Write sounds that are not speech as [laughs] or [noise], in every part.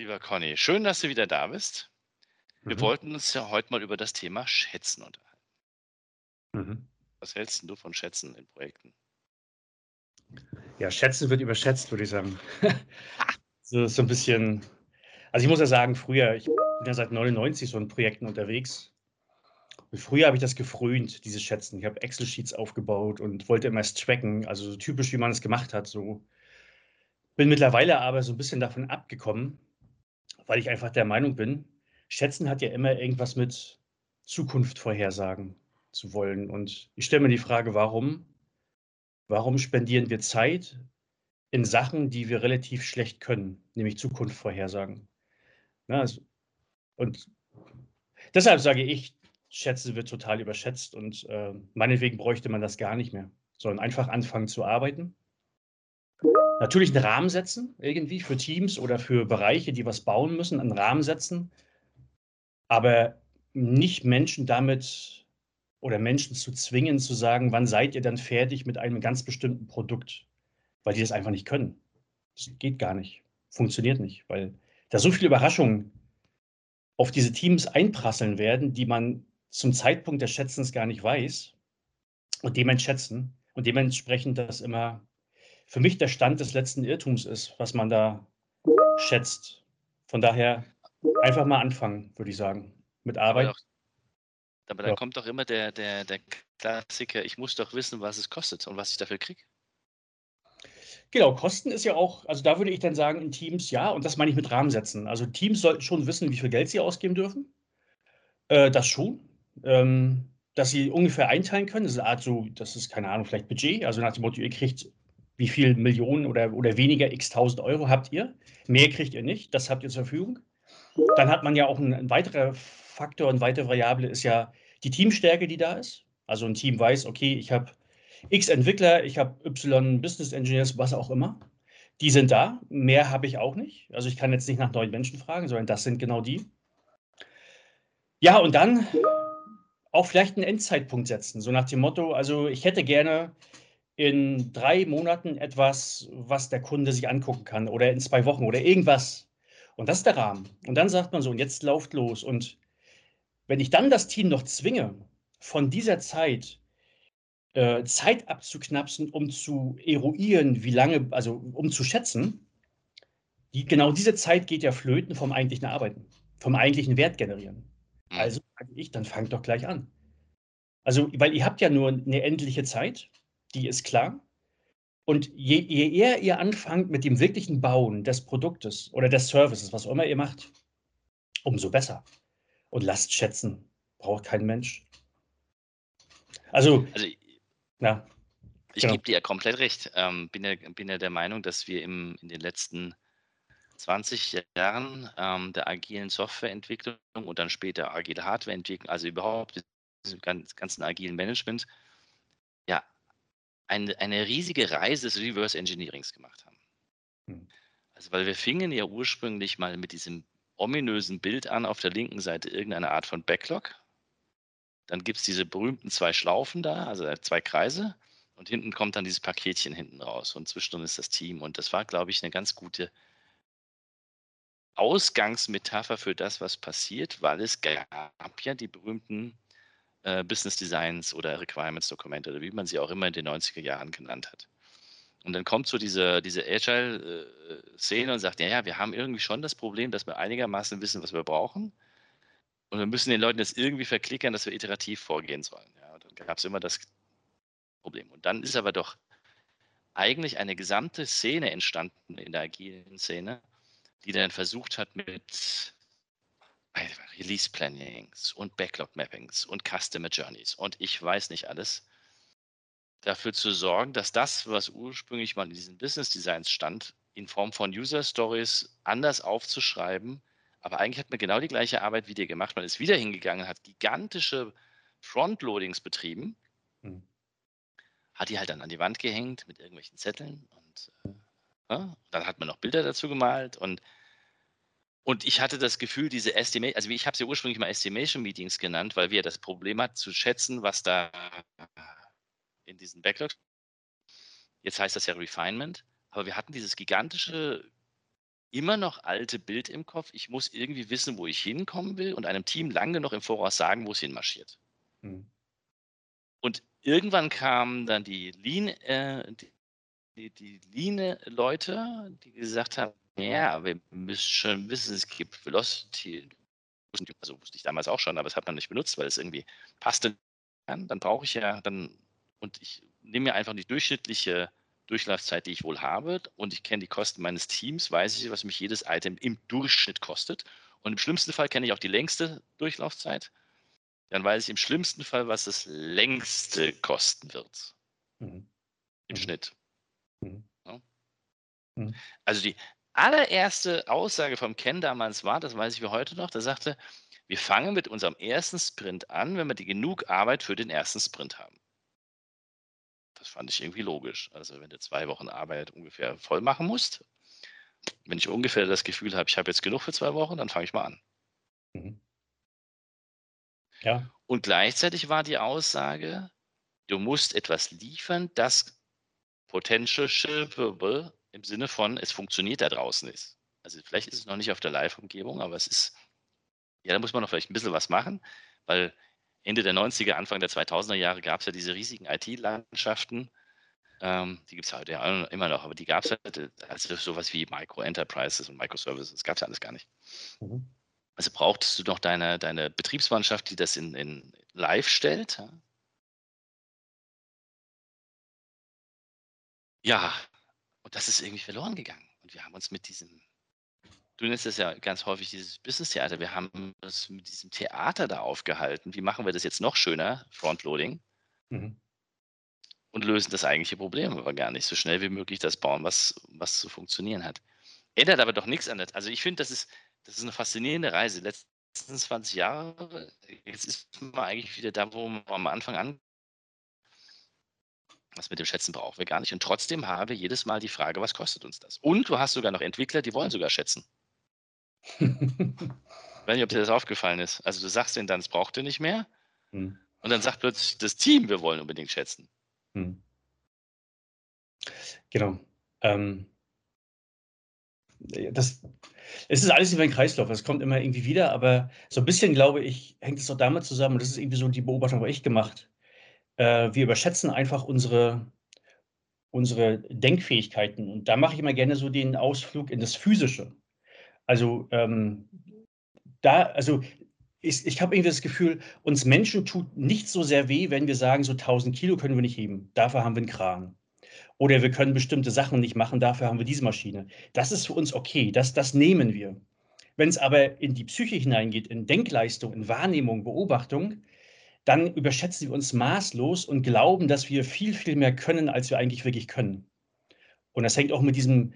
Lieber Conny, schön, dass du wieder da bist. Wir Mhm. wollten uns ja heute mal über das Thema Schätzen unterhalten. Mhm. Was hältst du von Schätzen in Projekten? Ja, schätzen wird überschätzt, würde ich sagen. [laughs] so, so ein bisschen. Also ich muss ja sagen, früher, ich bin ja seit 99 so in Projekten unterwegs. Und früher habe ich das gefrönt, diese Schätzen. Ich habe Excel-Sheets aufgebaut und wollte immer es tracken, also so typisch, wie man es gemacht hat. So. Bin mittlerweile aber so ein bisschen davon abgekommen, weil ich einfach der Meinung bin, Schätzen hat ja immer irgendwas mit Zukunft vorhersagen zu wollen. Und ich stelle mir die Frage, warum Warum spendieren wir Zeit in Sachen, die wir relativ schlecht können, nämlich Zukunft vorhersagen? Na, also, und deshalb sage ich, Schätze wird total überschätzt und äh, meinetwegen bräuchte man das gar nicht mehr, sondern einfach anfangen zu arbeiten. Natürlich einen Rahmen setzen, irgendwie für Teams oder für Bereiche, die was bauen müssen, einen Rahmen setzen, aber nicht Menschen damit oder Menschen zu zwingen, zu sagen, wann seid ihr dann fertig mit einem ganz bestimmten Produkt, weil die das einfach nicht können. Das geht gar nicht, funktioniert nicht, weil da so viele Überraschungen auf diese Teams einprasseln werden, die man zum Zeitpunkt des Schätzens gar nicht weiß und dementsprechend und dementsprechend das immer für mich der Stand des letzten Irrtums ist, was man da schätzt. Von daher einfach mal anfangen, würde ich sagen, mit Arbeit. Aber, doch, aber dann Ja. kommt doch immer der, der, der Klassiker, ich muss doch wissen, was es kostet und was ich dafür kriege. Genau, Kosten ist ja auch, also da würde ich dann sagen, in Teams ja, und das meine ich mit Rahmen setzen. Also Teams sollten schon wissen, wie viel Geld sie ausgeben dürfen. Äh, das schon. Ähm, dass sie ungefähr einteilen können. Das ist eine Art so, das ist keine Ahnung, vielleicht Budget. Also nach dem Motto, ihr kriegt wie viel Millionen oder, oder weniger x tausend Euro habt ihr. Mehr kriegt ihr nicht, das habt ihr zur Verfügung. Dann hat man ja auch ein, ein weiterer Faktor, eine weitere Variable ist ja die Teamstärke, die da ist. Also ein Team weiß, okay, ich habe X Entwickler, ich habe Y Business Engineers, was auch immer. Die sind da. Mehr habe ich auch nicht. Also ich kann jetzt nicht nach neuen Menschen fragen, sondern das sind genau die. Ja, und dann auch vielleicht einen Endzeitpunkt setzen. So nach dem Motto, also ich hätte gerne in drei Monaten etwas, was der Kunde sich angucken kann oder in zwei Wochen oder irgendwas. Und das ist der Rahmen. Und dann sagt man so, und jetzt lauft los. Und wenn ich dann das Team noch zwinge, von dieser Zeit äh, Zeit abzuknapsen, um zu eruieren, wie lange, also um zu schätzen, die, genau diese Zeit geht ja flöten vom eigentlichen Arbeiten, vom eigentlichen Wert generieren. Mhm. Also sage ich, dann fangt doch gleich an. Also, weil ihr habt ja nur eine endliche Zeit, die ist klar. Und je, je eher ihr anfangt mit dem wirklichen Bauen des Produktes oder des Services, was auch immer ihr macht, umso besser. Und lasst schätzen, braucht kein Mensch. Also, Also ich, ja, ich Genau. gebe dir ja komplett recht. Ähm, bin, ja, bin ja der Meinung, dass wir im, in den letzten 20 Jahren ähm, der agilen Softwareentwicklung und dann später agile Hardwareentwicklung, also überhaupt diesem gan- ganzen agilen Management, eine, eine riesige Reise des Reverse Engineerings gemacht haben. Hm. Also, weil wir fingen ja ursprünglich mal mit diesem ominösen Bild an, auf der linken Seite irgendeine Art von Backlog. Dann gibt es diese berühmten zwei Schlaufen da, also äh, zwei Kreise. Und hinten kommt dann dieses Paketchen hinten raus. Und zwischendrin ist das Team. Und das war, glaube ich, eine ganz gute Ausgangsmetapher für das, was passiert, weil es gab ja die berühmten äh, Business Designs oder Requirements Dokumente oder wie man sie auch immer in den 90er Jahren genannt hat. Und dann kommt so diese, diese Agile-Szene und sagt, ja, ja, wir haben irgendwie schon das Problem, dass wir einigermaßen wissen, was wir brauchen. Und wir müssen den Leuten jetzt irgendwie verklickern, dass wir iterativ vorgehen sollen. Ja, dann gab es immer das Problem. Und dann ist aber doch eigentlich eine gesamte Szene entstanden in der agilen Szene, die dann versucht hat mit Release Plannings und Backlog Mappings und Customer Journeys und ich weiß nicht alles, dafür zu sorgen, dass das, was ursprünglich mal in diesen Business Designs stand, in Form von User Stories anders aufzuschreiben. Aber eigentlich hat man genau die gleiche Arbeit wie dir gemacht. Man ist wieder hingegangen, hat gigantische Frontloadings betrieben, mhm. hat die halt dann an die Wand gehängt mit irgendwelchen Zetteln und äh, ja, dann hat man noch Bilder dazu gemalt und und ich hatte das Gefühl, diese Estimation, also ich habe sie ursprünglich mal Estimation Meetings genannt, weil wir das Problem hatten zu schätzen, was da in diesen Backlogs. Jetzt heißt das ja Refinement, aber wir hatten dieses gigantische, immer noch alte Bild im Kopf. Ich muss irgendwie wissen, wo ich hinkommen will und einem Team lange genug im Voraus sagen, wo es hinmarschiert. Mhm. Und irgendwann kamen dann die Lean, äh, die, die Lean-Leute, die gesagt haben, ja, wir müssen schon wissen, es gibt Velocity. Also wusste ich damals auch schon, aber das hat man nicht benutzt, weil es irgendwie passte. Dann brauche ich ja dann, und ich nehme mir einfach die durchschnittliche Durchlaufzeit, die ich wohl habe, und ich kenne die Kosten meines Teams, weiß ich, was mich jedes Item im Durchschnitt kostet. Und im schlimmsten Fall kenne ich auch die längste Durchlaufzeit. Dann weiß ich im schlimmsten Fall, was das längste kosten wird. Mhm. Im mhm. Schnitt. Mhm. Ja. Mhm. Also die allererste Aussage vom Ken damals war, das weiß ich wie heute noch, der sagte, wir fangen mit unserem ersten Sprint an, wenn wir die genug Arbeit für den ersten Sprint haben. Das fand ich irgendwie logisch. Also wenn du zwei Wochen Arbeit ungefähr voll machen musst, wenn ich ungefähr das Gefühl habe, ich habe jetzt genug für zwei Wochen, dann fange ich mal an. Mhm. Ja. Und gleichzeitig war die Aussage, du musst etwas liefern, das potential shippable im Sinne von, es funktioniert da draußen ist. Also vielleicht ist es noch nicht auf der Live-Umgebung, aber es ist, ja, da muss man noch vielleicht ein bisschen was machen, weil Ende der 90er, Anfang der 2000er Jahre gab es ja diese riesigen IT-Landschaften. Ähm, die gibt es heute ja immer noch, aber die gab es halt, also sowas wie Micro-Enterprises und Microservices, das gab es ja alles gar nicht. Mhm. Also brauchtest du noch deine, deine Betriebsmannschaft, die das in, in live stellt. Ja? Und das ist irgendwie verloren gegangen. Und wir haben uns mit diesem, du nennst es ja ganz häufig dieses Business-Theater, wir haben uns mit diesem Theater da aufgehalten. Wie machen wir das jetzt noch schöner, Frontloading? Mhm. Und lösen das eigentliche Problem aber gar nicht. So schnell wie möglich das bauen, was, was zu funktionieren hat. Ändert aber doch nichts an das. Also ich finde, das ist, das ist eine faszinierende Reise. Letzten 20 Jahre, jetzt ist man eigentlich wieder da, wo man am Anfang was mit dem Schätzen brauchen wir gar nicht. Und trotzdem haben wir jedes Mal die Frage, was kostet uns das? Und du hast sogar noch Entwickler, die wollen sogar schätzen. [laughs] ich weiß nicht, ob dir das aufgefallen ist. Also du sagst denen dann, es braucht ihr nicht mehr. Hm. Und dann sagt plötzlich das Team, wir wollen unbedingt schätzen. Hm. Genau. Ähm, das, es ist alles wie ein Kreislauf. Es kommt immer irgendwie wieder, aber so ein bisschen, glaube ich, hängt es auch damit zusammen, und das ist irgendwie so die Beobachtung, habe ich gemacht, äh, wir überschätzen einfach unsere, unsere Denkfähigkeiten. Und da mache ich immer gerne so den Ausflug in das Physische. Also ähm, da, also ich, ich habe irgendwie das Gefühl, uns Menschen tut nicht so sehr weh, wenn wir sagen, so 1000 Kilo können wir nicht heben. Dafür haben wir einen Kran. Oder wir können bestimmte Sachen nicht machen, dafür haben wir diese Maschine. Das ist für uns okay, das, das nehmen wir. Wenn es aber in die Psyche hineingeht, in Denkleistung, in Wahrnehmung, Beobachtung, dann überschätzen wir uns maßlos und glauben, dass wir viel, viel mehr können, als wir eigentlich wirklich können. Und das hängt auch mit diesem,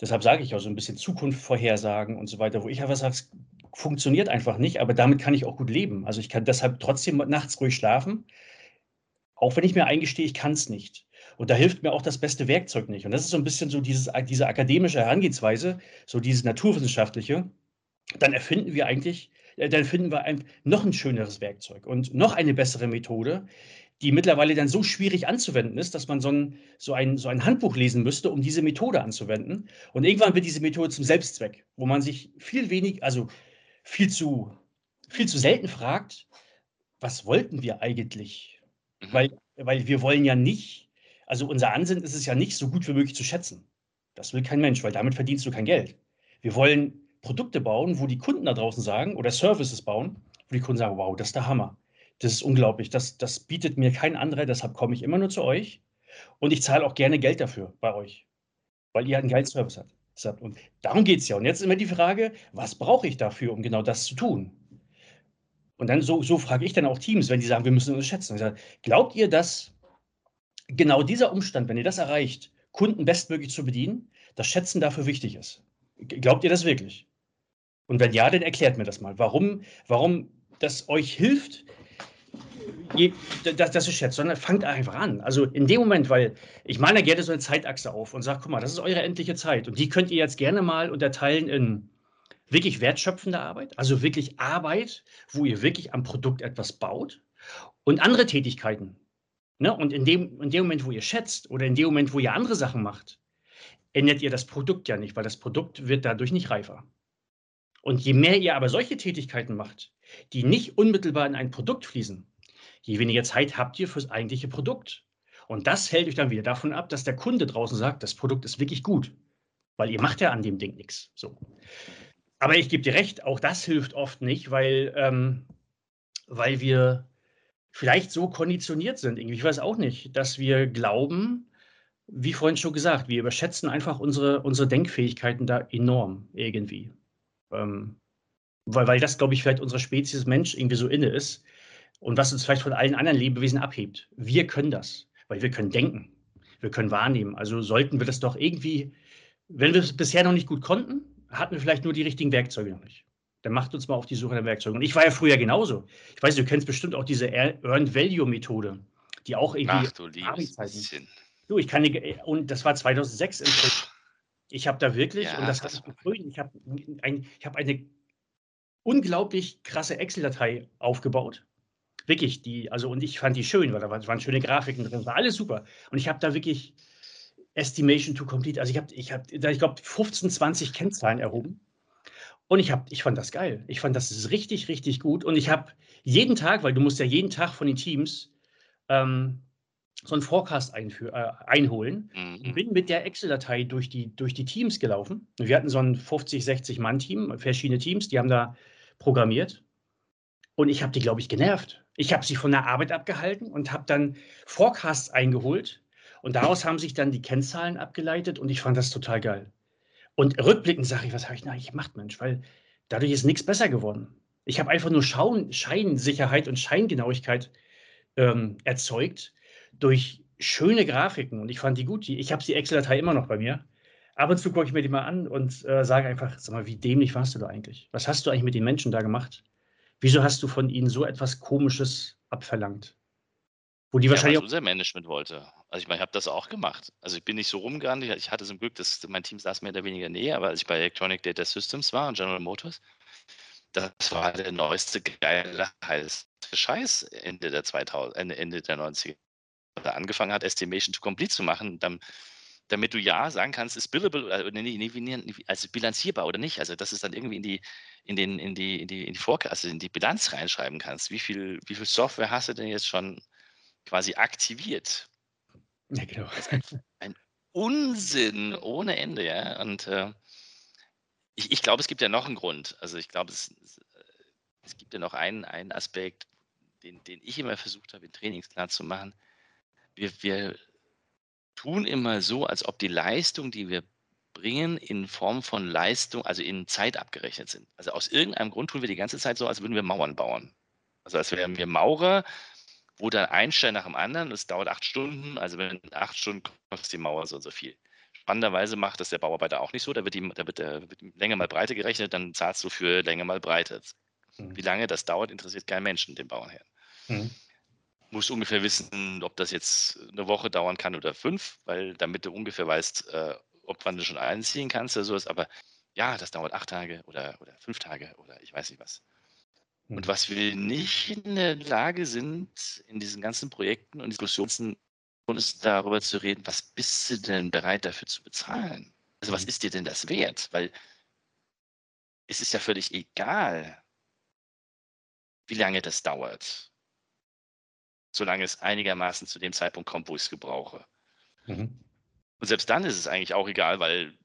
deshalb sage ich auch so ein bisschen Zukunft vorhersagen und so weiter, wo ich einfach sage, es funktioniert einfach nicht, aber damit kann ich auch gut leben. Also ich kann deshalb trotzdem nachts ruhig schlafen, auch wenn ich mir eingestehe, ich kann es nicht. Und da hilft mir auch das beste Werkzeug nicht. Und das ist so ein bisschen so dieses, diese akademische Herangehensweise, so dieses naturwissenschaftliche. Dann erfinden wir eigentlich dann finden wir ein, noch ein schöneres Werkzeug und noch eine bessere Methode, die mittlerweile dann so schwierig anzuwenden ist, dass man so ein, so, ein, so ein Handbuch lesen müsste, um diese Methode anzuwenden. Und irgendwann wird diese Methode zum Selbstzweck, wo man sich viel wenig, also viel zu, viel zu selten fragt, was wollten wir eigentlich? Mhm. Weil, weil wir wollen ja nicht, also unser Ansinnen ist es ja nicht, so gut wie möglich zu schätzen. Das will kein Mensch, weil damit verdienst du kein Geld. Wir wollen Produkte bauen, wo die Kunden da draußen sagen, oder Services bauen, wo die Kunden sagen, wow, das ist der Hammer. Das ist unglaublich. Das, das bietet mir kein anderer, deshalb komme ich immer nur zu euch. Und ich zahle auch gerne Geld dafür bei euch, weil ihr einen geilen Service habt. Und darum geht es ja. Und jetzt ist immer die Frage, was brauche ich dafür, um genau das zu tun? Und dann so, so frage ich dann auch Teams, wenn die sagen, wir müssen uns schätzen. Sage, glaubt ihr, dass genau dieser Umstand, wenn ihr das erreicht, Kunden bestmöglich zu bedienen, dass Schätzen dafür wichtig ist. Glaubt ihr das wirklich? Und wenn ja, dann erklärt mir das mal. Warum, warum das euch hilft, je, dass, dass ihr schätzt, sondern fangt einfach an. Also in dem Moment, weil ich male gerne so eine Zeitachse auf und sage, guck mal, das ist eure endliche Zeit. Und die könnt ihr jetzt gerne mal unterteilen in wirklich wertschöpfende Arbeit, also wirklich Arbeit, wo ihr wirklich am Produkt etwas baut und andere Tätigkeiten. Ne? Und in dem, in dem Moment, wo ihr schätzt oder in dem Moment, wo ihr andere Sachen macht, ändert ihr das Produkt ja nicht, weil das Produkt wird dadurch nicht reifer. Und je mehr ihr aber solche Tätigkeiten macht, die nicht unmittelbar in ein Produkt fließen, je weniger Zeit habt ihr fürs eigentliche Produkt. Und das hält euch dann wieder davon ab, dass der Kunde draußen sagt, das Produkt ist wirklich gut, weil ihr macht ja an dem Ding nichts. So. Aber ich gebe dir recht, auch das hilft oft nicht, weil, ähm, weil wir vielleicht so konditioniert sind. Ich weiß auch nicht, dass wir glauben, wie vorhin schon gesagt, wir überschätzen einfach unsere, unsere Denkfähigkeiten da enorm irgendwie. Ähm, weil, weil das, glaube ich, vielleicht unserer Spezies Mensch irgendwie so inne ist und was uns vielleicht von allen anderen Lebewesen abhebt. Wir können das, weil wir können denken, wir können wahrnehmen. Also sollten wir das doch irgendwie, wenn wir es bisher noch nicht gut konnten, hatten wir vielleicht nur die richtigen Werkzeuge noch nicht. Dann macht uns mal auf die Suche nach Werkzeugen. Und ich war ja früher genauso. Ich weiß, du kennst bestimmt auch diese Earned Value Methode, die auch irgendwie. Ach du liebes bisschen. Du, ich kann und das war 2006 im Ich habe da wirklich, Ja, und das, das ich ich habe ein, hab eine unglaublich krasse Excel-Datei aufgebaut. Wirklich, die, also, und ich fand die schön, weil da waren, schöne Grafiken drin, war alles super. Und ich habe da wirklich Estimation to Complete, also ich habe, ich habe, ich glaube, 15, 20 Kennzahlen erhoben. Und ich, hab, ich fand das geil. Ich fand das richtig, richtig gut. Und ich habe jeden Tag, weil du musst ja jeden Tag von den Teams ähm, so einen Forecast äh, einholen Mhm. bin mit der Excel-Datei durch die, durch die Teams gelaufen. Wir hatten so ein 50, 60 Mann-Team, verschiedene Teams, die haben da programmiert. Und ich habe die, glaube ich, genervt. Ich habe sie von der Arbeit abgehalten und habe dann Forecasts eingeholt. Und daraus haben sich dann die Kennzahlen abgeleitet und ich fand das total geil. Und rückblickend sage ich, was habe ich denn eigentlich gemacht, Mensch? Weil dadurch ist nichts besser geworden. Ich habe einfach nur Schauen, Scheinsicherheit und Scheingenauigkeit ähm, erzeugt durch schöne Grafiken. Und ich fand die gut. Ich habe die Excel-Datei immer noch bei mir. Ab und zu gucke ich mir die mal an und äh, sage einfach, sag mal, wie dämlich warst du da eigentlich? Was hast du eigentlich mit den Menschen da gemacht? Wieso hast du von ihnen so etwas Komisches abverlangt? Wo die Ja, wahrscheinlich auch. unser Management wollte. Also ich meine, ich habe das auch gemacht. Also ich bin nicht so rumgerannt. Ich hatte zum Glück, dass mein Team saß mehr oder weniger näher, aber als ich bei Electronic Data Systems war und General Motors, das war der neueste geile heiße Scheiß Ende der 2000, Ende, Ende der 90er. Angefangen hat, Estimation to Complete zu machen, dann, damit du ja sagen kannst, ist billable oder nee, nee, nee, also bilanzierbar oder nicht. Also dass es dann irgendwie in die in den in die in die in die Forecast, also in die Bilanz reinschreiben kannst. Wie viel wie viel Software hast du denn jetzt schon quasi aktiviert? Ja, genau. Unsinn ohne Ende, ja. Und äh, ich, ich glaube, es gibt ja noch einen Grund. Also ich glaube, es, es, äh, es gibt ja noch einen, einen Aspekt, den, den ich immer versucht habe, in Trainings klar zu machen. Wir, wir tun immer so, als ob die Leistung, die wir bringen, in Form von Leistung, also in Zeit abgerechnet sind. Also aus irgendeinem Grund tun wir die ganze Zeit so, als würden wir Mauern bauen. Also als wären wir Maurer, wo dann ein Stein nach dem anderen, es dauert acht Stunden, also wenn acht Stunden kostet die Mauer so und so viel. Spannenderweise macht das der Bauarbeiter auch nicht so, da wird die, da wird, der, wird die Länge mal Breite gerechnet, dann zahlst du für Länge mal Breite. Mhm. Wie lange das dauert, interessiert keinen Menschen, den Bauernherrn. Mhm. Musst ungefähr wissen, ob das jetzt eine Woche dauern kann oder fünf, weil damit du ungefähr weißt, äh, ob wann du schon einziehen kannst oder sowas. Aber ja, das dauert acht Tage oder, oder fünf Tage oder ich weiß nicht was. Und Mhm. was wir nicht in der Lage sind, in diesen ganzen Projekten und Diskussionen, ist darüber zu reden, was bist du denn bereit dafür zu bezahlen? Also was Mhm. ist dir denn das wert? Weil es ist ja völlig egal, wie lange das dauert, solange es einigermaßen zu dem Zeitpunkt kommt, wo ich es gebrauche. Mhm. Und selbst dann ist es eigentlich auch egal, weil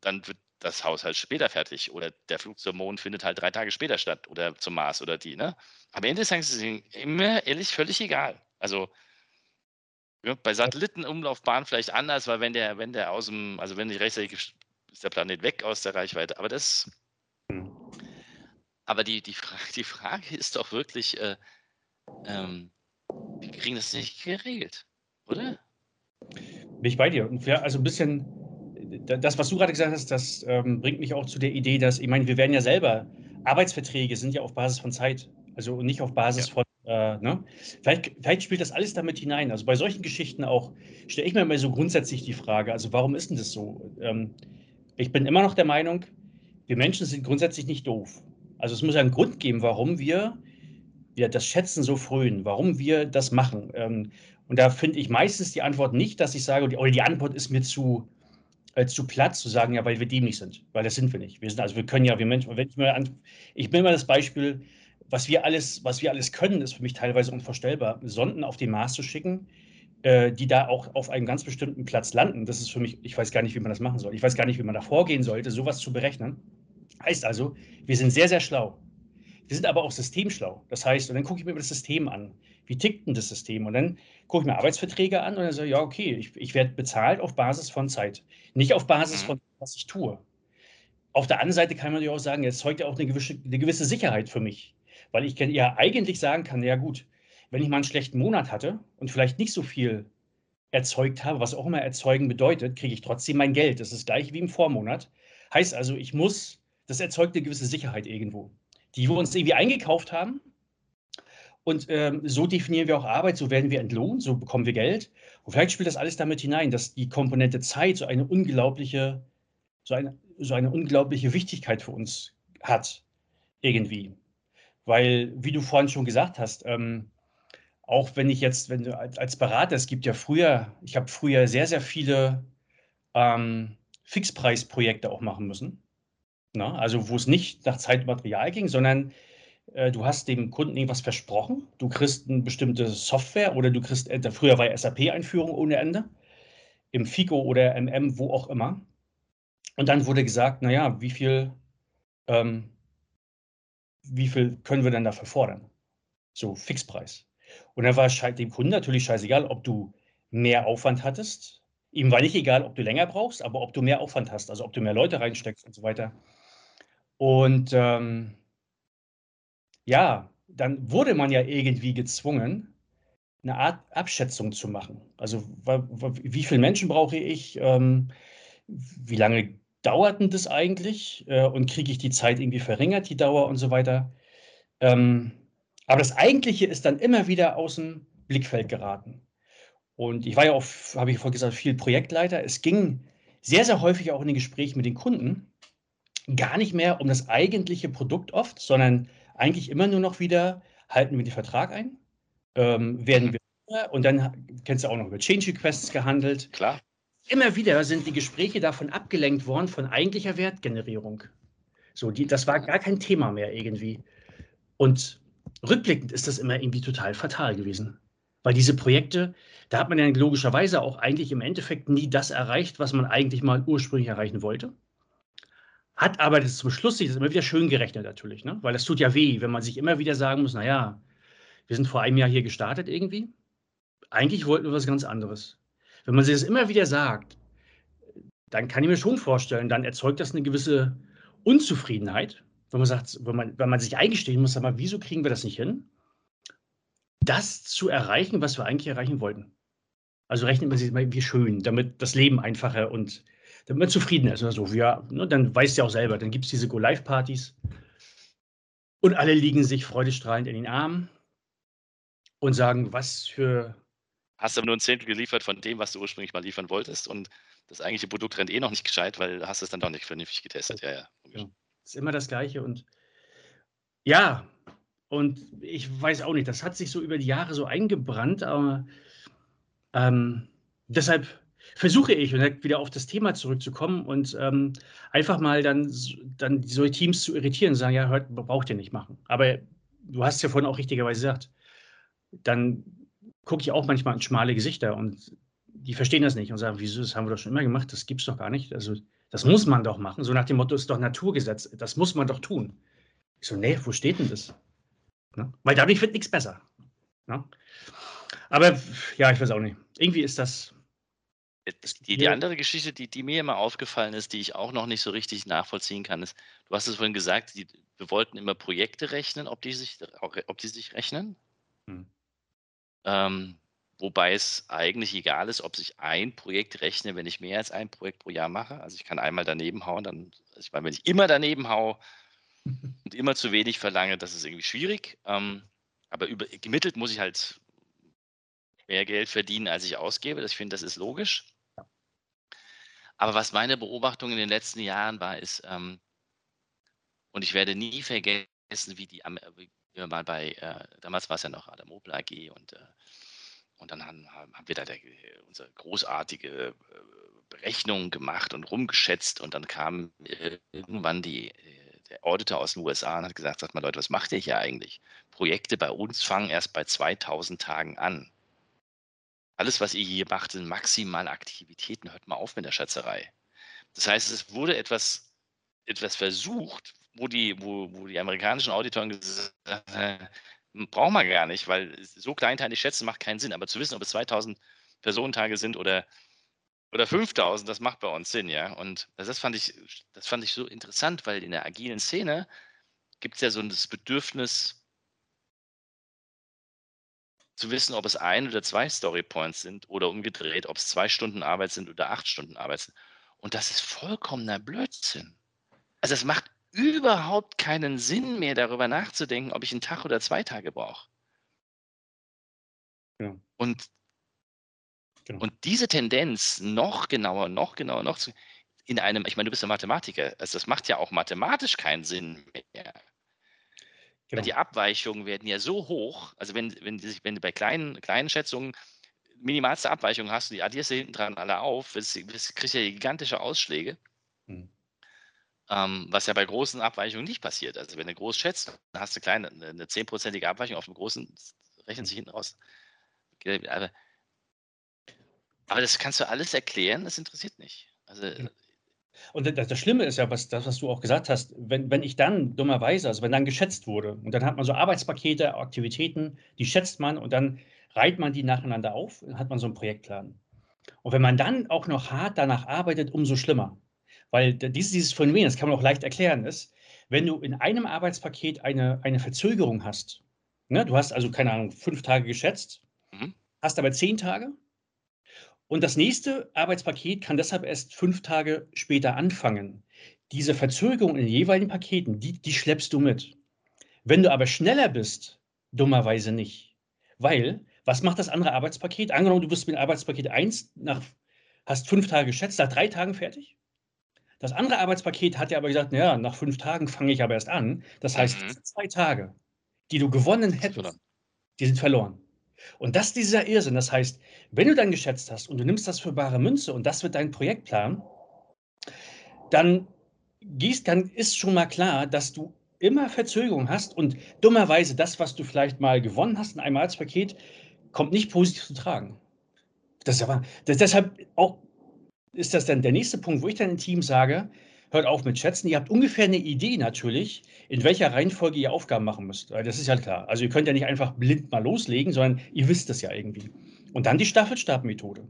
dann wird das Haus halt später fertig oder der Flug zum Mond findet halt drei Tage später statt oder zum Mars oder die, ne? Am Ende ist es immer ehrlich völlig egal. Also ja, bei Satellitenumlaufbahn vielleicht anders, weil wenn der, wenn der aus dem, also wenn nicht rechtzeitig ist, ist der Planet weg aus der Reichweite. Aber das, Mhm. aber die, die, Frage, die Frage ist doch wirklich, äh, ähm, wir kriegen das nicht geregelt, oder? Bin ich bei dir. Ja, also ein bisschen, das, was du gerade gesagt hast, das ähm, bringt mich auch zu der Idee, dass, ich meine, wir werden ja selber, Arbeitsverträge sind ja auf Basis von Zeit, also nicht auf Basis ja. von, äh, ne? Vielleicht, vielleicht, spielt das alles damit hinein. Also bei solchen Geschichten auch, stelle ich mir immer so grundsätzlich die Frage, also warum ist denn das so? Ähm, ich bin immer noch der Meinung, wir Menschen sind grundsätzlich nicht doof. Also es muss einen Grund geben, warum wir, wir das Schätzen so frühen, warum wir das machen. Ähm, und da finde ich meistens die Antwort nicht, dass ich sage, oder die Antwort ist mir zu, äh, zu platt zu sagen, ja, weil wir dämlich sind. Weil das sind wir nicht. Wir sind, also wir können ja, wir Menschen, wenn ich mal an, ich bin mal das Beispiel, was wir alles, was wir alles können, ist für mich teilweise unvorstellbar. Sonden auf den Mars zu schicken, äh, die da auch auf einem ganz bestimmten Platz landen. Das ist für mich, ich weiß gar nicht, wie man das machen soll. Ich weiß gar nicht, wie man da vorgehen sollte, sowas zu berechnen. Heißt also, wir sind sehr, sehr schlau. Wir sind aber auch systemschlau. Das heißt, und dann gucke ich mir das System an. Wie tickt denn das System? Und dann gucke ich mir Arbeitsverträge an und dann sage ich, ja, okay, ich, ich werde bezahlt auf Basis von Zeit, nicht auf Basis mhm. von was ich tue. Auf der anderen Seite kann man ja auch sagen, jetzt zeugt ja auch eine gewisse, eine gewisse Sicherheit für mich, weil ich ja eigentlich sagen kann, ja gut, wenn ich mal einen schlechten Monat hatte und vielleicht nicht so viel erzeugt habe, was auch immer erzeugen bedeutet, kriege ich trotzdem mein Geld. Das ist gleich wie im Vormonat. Heißt also, ich muss, das erzeugt eine gewisse Sicherheit irgendwo, die wir uns irgendwie eingekauft haben und ähm, so definieren wir auch Arbeit, so werden wir entlohnt, so bekommen wir Geld. Und vielleicht spielt das alles damit hinein, dass die Komponente Zeit so eine unglaubliche, so eine, so eine unglaubliche Wichtigkeit für uns hat, irgendwie. Weil, wie du vorhin schon gesagt hast, ähm, auch wenn ich jetzt, wenn du als Berater, es gibt ja früher, ich habe früher sehr, sehr viele ähm, Fixpreisprojekte auch machen müssen. Na, also wo es nicht nach Zeitmaterial ging, sondern äh, du hast dem Kunden irgendwas versprochen, du kriegst eine bestimmte Software oder du kriegst, äh, früher war ja SAP-Einführung ohne Ende, im FICO oder MM, wo auch immer. Und dann wurde gesagt, naja, wie viel, ähm, wie viel können wir denn dafür fordern? So, Fixpreis. Und dann war dem Kunden natürlich scheißegal, ob du mehr Aufwand hattest. Ihm war nicht egal, ob du länger brauchst, aber ob du mehr Aufwand hast, also ob du mehr Leute reinsteckst und so weiter. Und ähm, ja, dann wurde man ja irgendwie gezwungen, eine Art Abschätzung zu machen. Also wie viele Menschen brauche ich? Ähm, wie lange dauert denn das eigentlich? Äh, und kriege ich die Zeit irgendwie verringert, die Dauer und so weiter? Ähm, aber das Eigentliche ist dann immer wieder aus dem Blickfeld geraten. Und ich war ja auch, habe ich vorhin gesagt, viel Projektleiter. Es ging sehr, sehr häufig auch in den Gesprächen mit den Kunden gar nicht mehr um das eigentliche Produkt oft, sondern eigentlich immer nur noch wieder, halten wir den Vertrag ein, ähm, werden mhm. wir und dann kennst du auch noch über Change Requests gehandelt. Klar. Immer wieder sind die Gespräche davon abgelenkt worden von eigentlicher Wertgenerierung. So, die, das war gar kein Thema mehr irgendwie. Und rückblickend ist das immer irgendwie total fatal gewesen. Weil diese Projekte, da hat man ja logischerweise auch eigentlich im Endeffekt nie das erreicht, was man eigentlich mal ursprünglich erreichen wollte. Hat aber das zum Schluss sich das immer wieder schön gerechnet natürlich, ne? weil das tut ja weh, wenn man sich immer wieder sagen muss, naja, wir sind vor einem Jahr hier gestartet irgendwie. Eigentlich wollten wir was ganz anderes. Wenn man sich das immer wieder sagt, dann kann ich mir schon vorstellen, dann erzeugt das eine gewisse Unzufriedenheit, wenn man sagt, wenn man, wenn man sich eingestehen muss, sag mal, wieso kriegen wir das nicht hin, das zu erreichen, was wir eigentlich erreichen wollten. Also rechnet man sich mal, wie schön, damit das Leben einfacher und damit man zufrieden ist oder so. Ja, ne, dann weißt du ja auch selber, dann gibt es diese Go-Live-Partys und alle liegen sich freudestrahlend in den Armen und sagen, was für. Hast du nur ein Zehntel geliefert von dem, was du ursprünglich mal liefern wolltest und das eigentliche Produkt rennt eh noch nicht gescheit, weil du hast es dann doch nicht vernünftig getestet. Ja, ja. ja. Ist immer das Gleiche und ja, und ich weiß auch nicht, das hat sich so über die Jahre so eingebrannt, aber ähm, deshalb versuche ich, und wieder auf das Thema zurückzukommen und ähm, einfach mal dann, dann solche Teams zu irritieren, sagen, ja, hört, braucht ihr nicht machen. Aber du hast ja vorhin auch richtigerweise gesagt, dann gucke ich auch manchmal in schmale Gesichter und die verstehen das nicht und sagen, wieso, das haben wir doch schon immer gemacht, das gibt es doch gar nicht. Also das muss man doch machen. So nach dem Motto, ist doch Naturgesetz, das muss man doch tun. Ich so, nee, wo steht denn das? Ne? Weil dadurch wird nichts besser. Ne? Aber ja, ich weiß auch nicht. Irgendwie ist das, die, die andere Geschichte, die, die mir immer aufgefallen ist, die ich auch noch nicht so richtig nachvollziehen kann, ist, du hast es vorhin gesagt, die, wir wollten immer Projekte rechnen, ob die sich, ob die sich rechnen. Hm. Ähm, wobei es eigentlich egal ist, ob sich ein Projekt rechne, wenn ich mehr als ein Projekt pro Jahr mache. Also ich kann einmal daneben hauen, dann, also ich meine, wenn ich immer daneben haue [laughs] und immer zu wenig verlange, das ist irgendwie schwierig. Ähm, aber über, gemittelt muss ich halt mehr Geld verdienen, als ich ausgebe. Ich finde, das ist logisch. Aber was meine Beobachtung in den letzten Jahren war, ist, ähm, und ich werde nie vergessen, wie die, wie wir mal bei, äh, damals war es ja noch Adam Opel AG und, äh, und dann haben, haben wir da der, unsere großartige äh, Berechnungen gemacht und rumgeschätzt und dann kam irgendwann die, der Auditor aus den USA und hat gesagt, sagt mal Leute, was macht ihr hier eigentlich? Projekte bei uns fangen erst bei 2000 Tagen an. Alles, was ihr hier macht, sind maximal Aktivitäten. Hört mal auf mit der Schätzerei. Das heißt, es wurde etwas, etwas versucht, wo die, wo, wo die amerikanischen Auditoren gesagt haben, brauchen wir gar nicht, weil so kleinteilig schätzen macht keinen Sinn. Aber zu wissen, ob es 2000 Personentage sind oder, oder 5000, das macht bei uns Sinn, ja. Und das fand ich, das fand ich so interessant, weil in der agilen Szene gibt es ja so das Bedürfnis, zu wissen, ob es ein oder zwei Storypoints sind oder umgedreht, ob es zwei Stunden Arbeit sind oder acht Stunden Arbeit sind. Und das ist vollkommener Blödsinn. Also es macht überhaupt keinen Sinn mehr, darüber nachzudenken, ob ich einen Tag oder zwei Tage brauche. Ja. Und, genau. und diese Tendenz noch genauer, noch genauer, noch zu, in einem, ich meine, du bist ein Mathematiker, also das macht ja auch mathematisch keinen Sinn mehr. Genau. Weil die Abweichungen werden ja so hoch, also wenn, wenn, wenn du bei kleinen, kleinen Schätzungen minimalste Abweichungen hast und die addierst du hinten dran alle auf, das, das kriegst du ja gigantische Ausschläge. Hm. Ähm, was ja bei großen Abweichungen nicht passiert. Also wenn du groß schätzt, dann hast du kleine, eine zehnprozentige Abweichung auf einem großen, rechnet sich hinten raus. Aber, aber das kannst du alles erklären, das interessiert nicht. Also und das, das Schlimme ist ja, was, das, was du auch gesagt hast, wenn, wenn ich dann dummerweise, also wenn dann geschätzt wurde und dann hat man so Arbeitspakete, Aktivitäten, die schätzt man und dann reiht man die nacheinander auf, dann hat man so einen Projektplan. Und wenn man dann auch noch hart danach arbeitet, umso schlimmer. Weil dieses, dieses Phänomen, das kann man auch leicht erklären, ist, wenn du in einem Arbeitspaket eine, eine Verzögerung hast, ne, du hast also, keine Ahnung, fünf Tage geschätzt, mhm. hast aber zehn Tage und das nächste Arbeitspaket kann deshalb erst fünf Tage später anfangen. Diese Verzögerung in den jeweiligen Paketen, die, die schleppst du mit. Wenn du aber schneller bist, dummerweise nicht. Weil, was macht das andere Arbeitspaket? Angenommen, du bist mit Arbeitspaket 1 nach, hast fünf Tage geschätzt, nach drei Tagen fertig. Das andere Arbeitspaket hat ja aber gesagt, naja, nach fünf Tagen fange ich aber erst an. Das heißt, mhm. zwei Tage, die du gewonnen hättest, die sind verloren. Und das ist dieser Irrsinn. Das heißt, wenn du dann geschätzt hast und du nimmst das für bare Münze und das wird dein Projektplan, dann, gießt, dann ist schon mal klar, dass du immer Verzögerung hast und dummerweise das, was du vielleicht mal gewonnen hast in einem Arztpaket, kommt nicht positiv zu tragen. Das ist aber, das, deshalb auch ist das dann der nächste Punkt, wo ich dann im Team sage, hört auf mit Schätzen. Ihr habt ungefähr eine Idee natürlich, in welcher Reihenfolge ihr Aufgaben machen müsst. Das ist ja klar. Also ihr könnt ja nicht einfach blind mal loslegen, sondern ihr wisst es ja irgendwie. Und dann die Staffelstabmethode.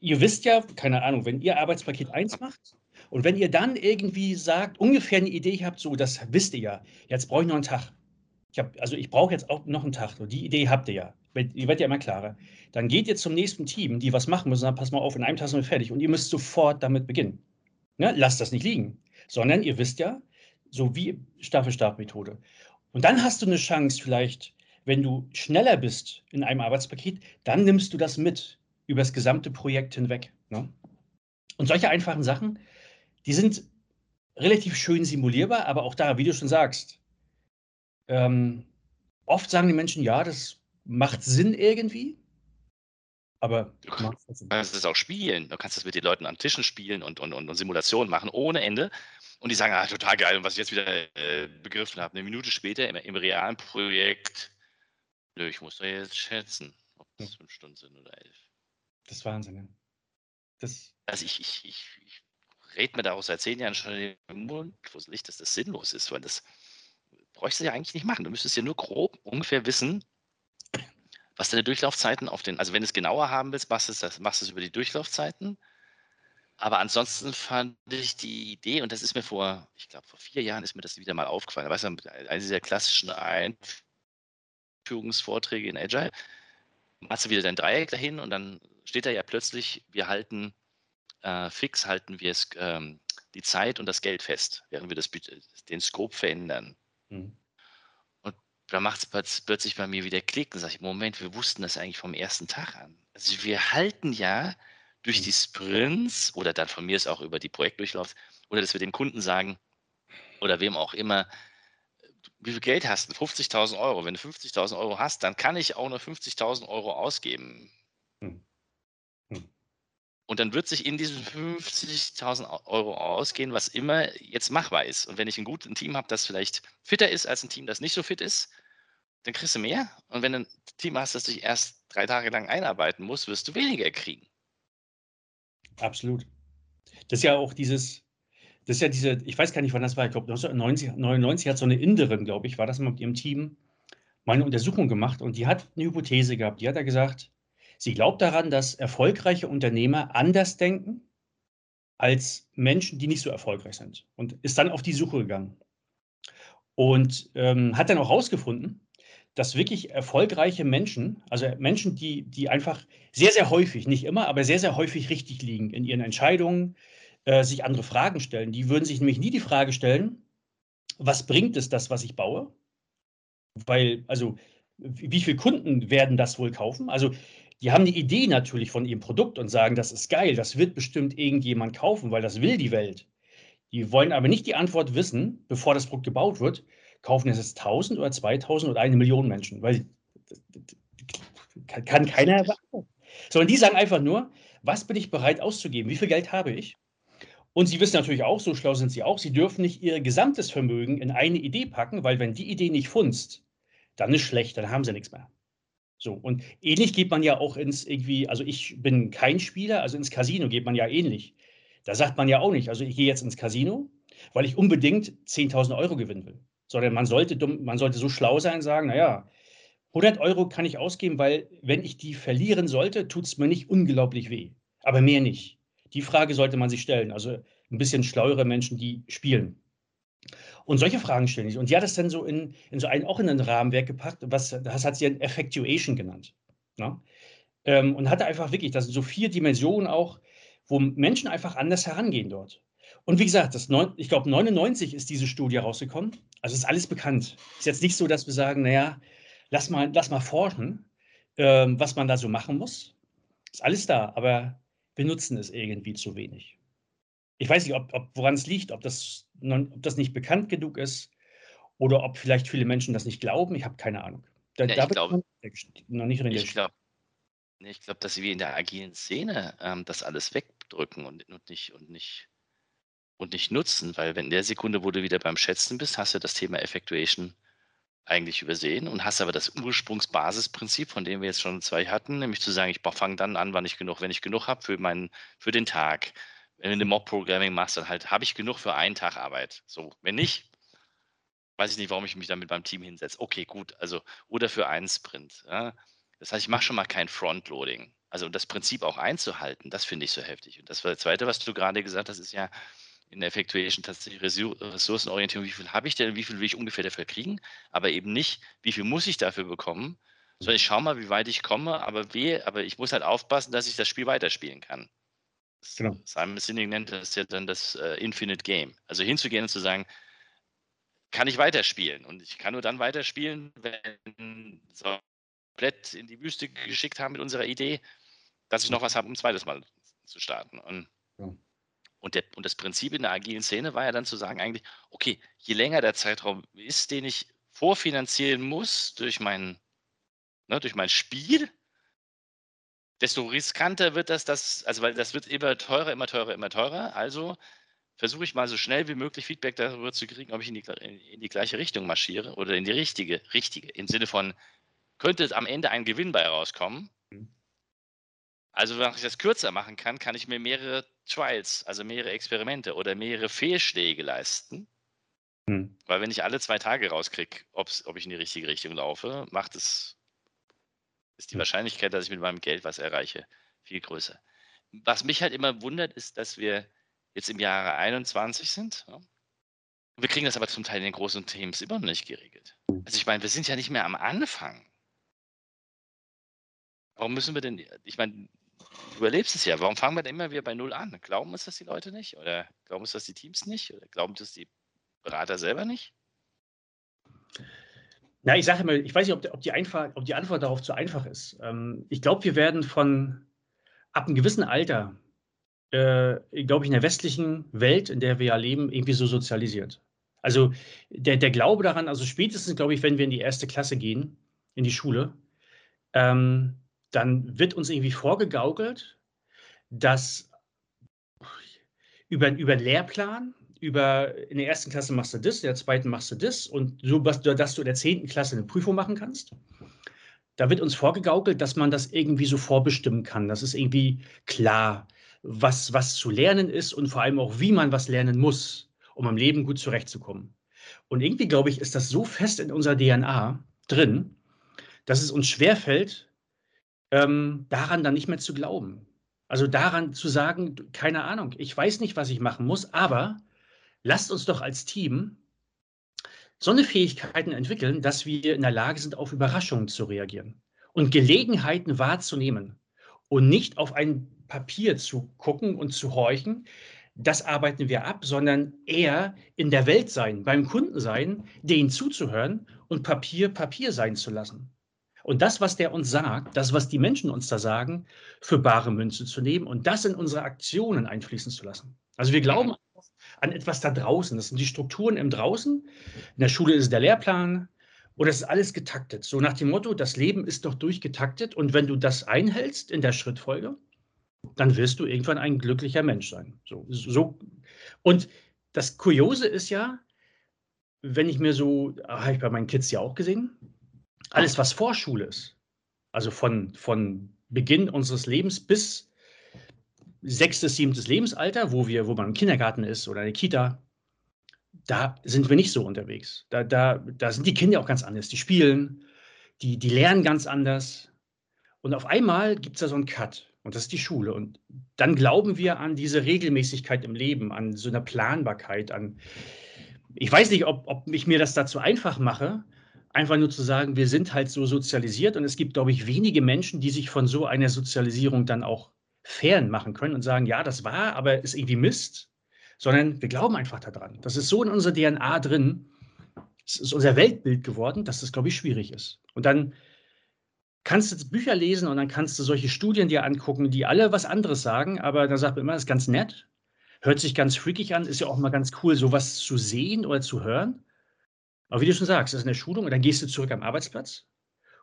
Ihr wisst ja, keine Ahnung, wenn ihr Arbeitspaket 1 macht und wenn ihr dann irgendwie sagt, ungefähr eine Idee habt, so, das wisst ihr ja, jetzt brauche ich noch einen Tag. Ich hab, also ich brauche jetzt auch noch einen Tag. So, die Idee habt ihr ja. Ihr werdet ja immer klarer. Dann geht ihr zum nächsten Team, die was machen müssen, dann passt mal auf, in einem Tag sind wir fertig und ihr müsst sofort damit beginnen. Ne? Lasst das nicht liegen, sondern ihr wisst ja, so wie Staffelstabmethode. Und dann hast du eine Chance, vielleicht, wenn du schneller bist in einem Arbeitspaket, dann nimmst du das mit über das gesamte Projekt hinweg. Ne? Und solche einfachen Sachen, die sind relativ schön simulierbar, aber auch da, wie du schon sagst, ähm, oft sagen die Menschen, ja, das macht Sinn irgendwie. Aber du kannst es auch spielen. Du kannst es mit den Leuten an Tischen spielen und, und, und, und Simulationen machen ohne Ende. Und die sagen, ah, total geil. Und was ich jetzt wieder äh, begriffen habe, eine Minute später im, im, realen Projekt, nö, ich muss doch jetzt schätzen, ob es fünf Stunden sind oder elf. Das ist Wahnsinn, ja. Das also ich, ich, ich, ich rede mir daraus seit zehn Jahren schon im Mund, wo es nicht, dass das sinnlos ist, weil das bräuchst du ja eigentlich nicht machen. Du müsstest ja nur grob ungefähr wissen, was deine Durchlaufzeiten auf den, also wenn du es genauer haben willst, machst du es, machst du es über die Durchlaufzeiten. Aber ansonsten fand ich die Idee, und das ist mir vor, ich glaube, vor vier Jahren ist mir das wieder mal aufgefallen. Weißt du, eine dieser klassischen Einführungsvorträge in Agile, machst du wieder dein Dreieck dahin und dann steht da ja plötzlich, wir halten äh, fix, halten wir es ähm, die Zeit und das Geld fest, während wir das, den Scope verändern. Mhm. Da macht es plötzlich bei mir wieder Klick und sage ich, Moment, wir wussten das eigentlich vom ersten Tag an. Also wir halten ja durch mhm. die Sprints oder dann von mir ist auch über die Projektdurchlauf oder dass wir dem Kunden sagen oder wem auch immer, wie viel Geld hast du? 50.000 Euro. Wenn du 50.000 Euro hast, dann kann ich auch nur 50.000 Euro ausgeben. Hm. Hm. Und dann wird sich in diesen 50.000 Euro ausgehen, was immer jetzt machbar ist. Und wenn ich ein gutes Team habe, das vielleicht fitter ist als ein Team, das nicht so fit ist, dann kriegst du mehr. Und wenn du ein Team hast, das dich erst drei Tage lang einarbeiten muss, wirst du weniger kriegen. Absolut. Das ist ja auch dieses, das ist ja diese, ich weiß gar nicht, wann das war, ich glaube 1999 hat so eine Inderin, glaube ich, war das mal mit ihrem Team, mal eine Untersuchung gemacht und die hat eine Hypothese gehabt. Die hat da gesagt, sie glaubt daran, dass erfolgreiche Unternehmer anders denken als Menschen, die nicht so erfolgreich sind und ist dann auf die Suche gegangen und ähm, hat dann auch herausgefunden, dass wirklich erfolgreiche Menschen, also Menschen, die, die einfach sehr, sehr häufig, nicht immer, aber sehr, sehr häufig richtig liegen in ihren Entscheidungen, äh, sich andere Fragen stellen. Die würden sich nämlich nie die Frage stellen, was bringt es das, was ich baue? Weil, also, wie viele Kunden werden das wohl kaufen? Also, die haben die Idee natürlich von ihrem Produkt und sagen, das ist geil, das wird bestimmt irgendjemand kaufen, weil das will die Welt. Die wollen aber nicht die Antwort wissen, bevor das Produkt gebaut wird, kaufen es jetzt 1000 oder 2000 oder eine Million Menschen, weil kann, kann keiner erwarten. Sondern die sagen einfach nur, was bin ich bereit auszugeben? Wie viel Geld habe ich? Und sie wissen natürlich auch, so schlau sind sie auch, sie dürfen nicht ihr gesamtes Vermögen in eine Idee packen, weil wenn die Idee nicht funzt, dann ist schlecht, dann haben sie nichts mehr. So, und ähnlich geht man ja auch ins irgendwie, also ich bin kein Spieler, also ins Casino geht man ja ähnlich. Da sagt man ja auch nicht, also ich gehe jetzt ins Casino, weil ich unbedingt 10.000 Euro gewinnen will. Sondern man sollte, dumm, man sollte so schlau sein und sagen, naja, 100 Euro kann ich ausgeben, weil wenn ich die verlieren sollte, tut es mir nicht unglaublich weh. Aber mehr nicht. Die Frage sollte man sich stellen. Also ein bisschen schlauere Menschen, die spielen. Und solche Fragen stellen sich. Und die hat es dann so in, in so ein, auch in ein Rahmenwerk gepackt, was, das hat sie ein Effectuation genannt. Ne? Ähm, und hatte einfach wirklich, das sind so vier Dimensionen auch, wo Menschen einfach anders herangehen dort. Und wie gesagt, das neun, ich glaube, 99 ist diese Studie rausgekommen. Also ist alles bekannt. Ist jetzt nicht so, dass wir sagen, naja, lass mal, lass mal forschen, ähm, was man da so machen muss. Ist alles da, aber benutzen es irgendwie zu wenig. Ich weiß nicht, ob, ob woran es liegt, ob das, ob das nicht bekannt genug ist oder ob vielleicht viele Menschen das nicht glauben. Ich habe keine Ahnung. Da, ja, ich glaube, noch nicht drin. Ich glaube, ich glaube, dass wir in der agilen Szene ähm, das alles wegdrücken und, und, nicht, und, nicht, und nicht nutzen, weil wenn in der Sekunde, wo du wieder beim Schätzen bist, hast du das Thema Effectuation eigentlich übersehen und hast aber das Ursprungsbasisprinzip, von dem wir jetzt schon zwei hatten, nämlich zu sagen, ich fange dann an, wann ich genug, wenn ich genug habe für meinen, für den Tag. Wenn du Mob-Programming machst, dann halt, habe ich genug für einen Tag Arbeit. So, wenn nicht, weiß ich nicht, warum ich mich dann mit meinem Team hinsetze. Okay, gut, also, oder für einen Sprint. Ja. Das heißt, ich mache schon mal kein Frontloading. Also das Prinzip auch einzuhalten, das finde ich so heftig. Und das war das Zweite, was du gerade gesagt hast, ist ja, in der Effectuation tatsächlich Ressourcenorientierung, wie viel habe ich denn, wie viel will ich ungefähr dafür kriegen, aber eben nicht, wie viel muss ich dafür bekommen, sondern ich schaue mal, wie weit ich komme, aber weh, aber ich muss halt aufpassen, dass ich das Spiel weiterspielen kann. Genau. Simon Sinek nennt das ja dann das äh, Infinite Game. Also hinzugehen und zu sagen, kann ich weiterspielen? Und ich kann nur dann weiterspielen, wenn so komplett in die Wüste geschickt haben mit unserer Idee, dass ich noch was habe, um ein zweites Mal zu starten. Und ja. Und, der, und das Prinzip in der agilen Szene war ja dann zu sagen, eigentlich, okay, je länger der Zeitraum ist, den ich vorfinanzieren muss durch mein, ne, durch mein Spiel, desto riskanter wird das, das, also weil das wird immer teurer, immer teurer, immer teurer. Also versuche ich mal so schnell wie möglich Feedback darüber zu kriegen, ob ich in die, in die gleiche Richtung marschiere oder in die richtige, richtige, im Sinne von, könnte am Ende ein Gewinn bei rauskommen? Mhm. Also, wenn ich das kürzer machen kann, kann ich mir mehrere Trials, also mehrere Experimente oder mehrere Fehlschläge leisten. Hm. Weil wenn ich alle zwei Tage rauskriege, ob ich in die richtige Richtung laufe, macht es, ist die hm. Wahrscheinlichkeit, dass ich mit meinem Geld was erreiche, viel größer. Was mich halt immer wundert, ist, dass wir jetzt im Jahre 21 sind. Ja? Wir kriegen das aber zum Teil in den großen Teams immer noch nicht geregelt. Also ich meine, wir sind ja nicht mehr am Anfang. warum müssen wir denn, ich meine, du überlebst es ja, warum fangen wir denn immer wieder bei Null an? Glauben uns das die Leute nicht? Oder glauben uns das die Teams nicht? Oder glauben das die Berater selber nicht? Na, ich sage immer, ich weiß nicht, ob die, ob die, einfach, ob die Antwort darauf zu einfach ist. Ähm, ich glaube, wir werden von ab einem gewissen Alter, äh, glaube ich, in der westlichen Welt, in der wir ja leben, irgendwie so sozialisiert. Also der, der Glaube daran, also spätestens, glaube ich, wenn wir in die erste Klasse gehen, in die Schule, ähm, dann wird uns irgendwie vorgegaukelt, dass über, über Lehrplan, über in der ersten Klasse machst du das, in der zweiten machst du das und so, dass du in der zehnten Klasse eine Prüfung machen kannst. Da wird uns vorgegaukelt, dass man das irgendwie so vorbestimmen kann. Das ist irgendwie klar, was, was zu lernen ist und vor allem auch, wie man was lernen muss, um im Leben gut zurechtzukommen. Und irgendwie, glaube ich, ist das so fest in unserer DNA drin, dass es uns schwerfällt, ähm, daran dann nicht mehr zu glauben. Also daran zu sagen, keine Ahnung, ich weiß nicht, was ich machen muss, aber lasst uns doch als Team so eine Fähigkeiten entwickeln, dass wir in der Lage sind, auf Überraschungen zu reagieren und Gelegenheiten wahrzunehmen und nicht auf ein Papier zu gucken und zu horchen, das arbeiten wir ab, sondern eher in der Welt sein, beim Kunden sein, denen zuzuhören und Papier Papier sein zu lassen. Und das, was der uns sagt, das, was die Menschen uns da sagen, für bare Münze zu nehmen und das in unsere Aktionen einfließen zu lassen. Also wir glauben an etwas da draußen. Das sind die Strukturen im Draußen. In der Schule ist der Lehrplan und das ist alles getaktet. So nach dem Motto, das Leben ist doch durchgetaktet und wenn du das einhältst in der Schrittfolge, dann wirst du irgendwann ein glücklicher Mensch sein. So, so. Und das Kuriose ist ja, wenn ich mir so, habe ich bei meinen Kids ja auch gesehen, alles, was Vorschule ist, also von, von Beginn unseres Lebens bis sechstes, siebtes Lebensalter, wo, wir, wo man im Kindergarten ist oder eine Kita, da sind wir nicht so unterwegs. Da, da, da sind die Kinder auch ganz anders. Die spielen, die, die lernen ganz anders. Und auf einmal gibt es da so einen Cut. Und das ist die Schule. Und dann glauben wir an diese Regelmäßigkeit im Leben, an so eine Planbarkeit, an. Ich weiß nicht, ob, ob ich mir das dazu einfach mache, einfach nur zu sagen, wir sind halt so sozialisiert und es gibt, glaube ich, wenige Menschen, die sich von so einer Sozialisierung dann auch fern machen können und sagen, ja, das war, aber ist irgendwie Mist, sondern wir glauben einfach daran. Das ist so in unserer DNA drin, es ist unser Weltbild geworden, dass das, glaube ich, schwierig ist. Und dann kannst du Bücher lesen und dann kannst du solche Studien dir angucken, die alle was anderes sagen, aber dann sagt man immer, das ist ganz nett, hört sich ganz freakig an, ist ja auch mal ganz cool, sowas zu sehen oder zu hören. Aber wie du schon sagst, das ist eine Schulung und dann gehst du zurück am Arbeitsplatz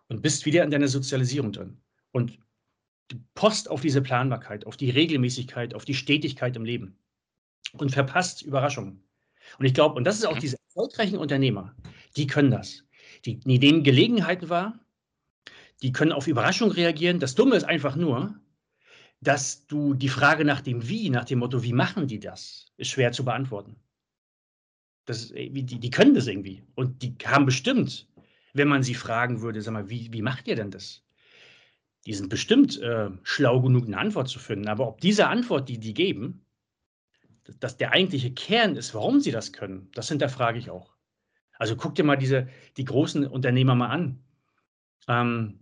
und bist wieder in deiner Sozialisierung drin. Und du post auf diese Planbarkeit, auf die Regelmäßigkeit, auf die Stetigkeit im Leben und verpasst Überraschungen. Und ich glaube, und das ist auch diese erfolgreichen Unternehmer, die können das. Die, die nehmen Gelegenheiten wahr, die können auf Überraschungen reagieren. Das Dumme ist einfach nur, dass du die Frage nach dem Wie, nach dem Motto, wie machen die das, ist schwer zu beantworten. Das, die, die können das irgendwie. Und die haben bestimmt, wenn man sie fragen würde, sag mal, wie, wie macht ihr denn das? Die sind bestimmt äh, schlau genug, eine Antwort zu finden. Aber ob diese Antwort, die die geben, dass der eigentliche Kern ist, warum sie das können, das hinterfrage ich auch. Also guck dir mal diese, die großen Unternehmer mal an. Ähm,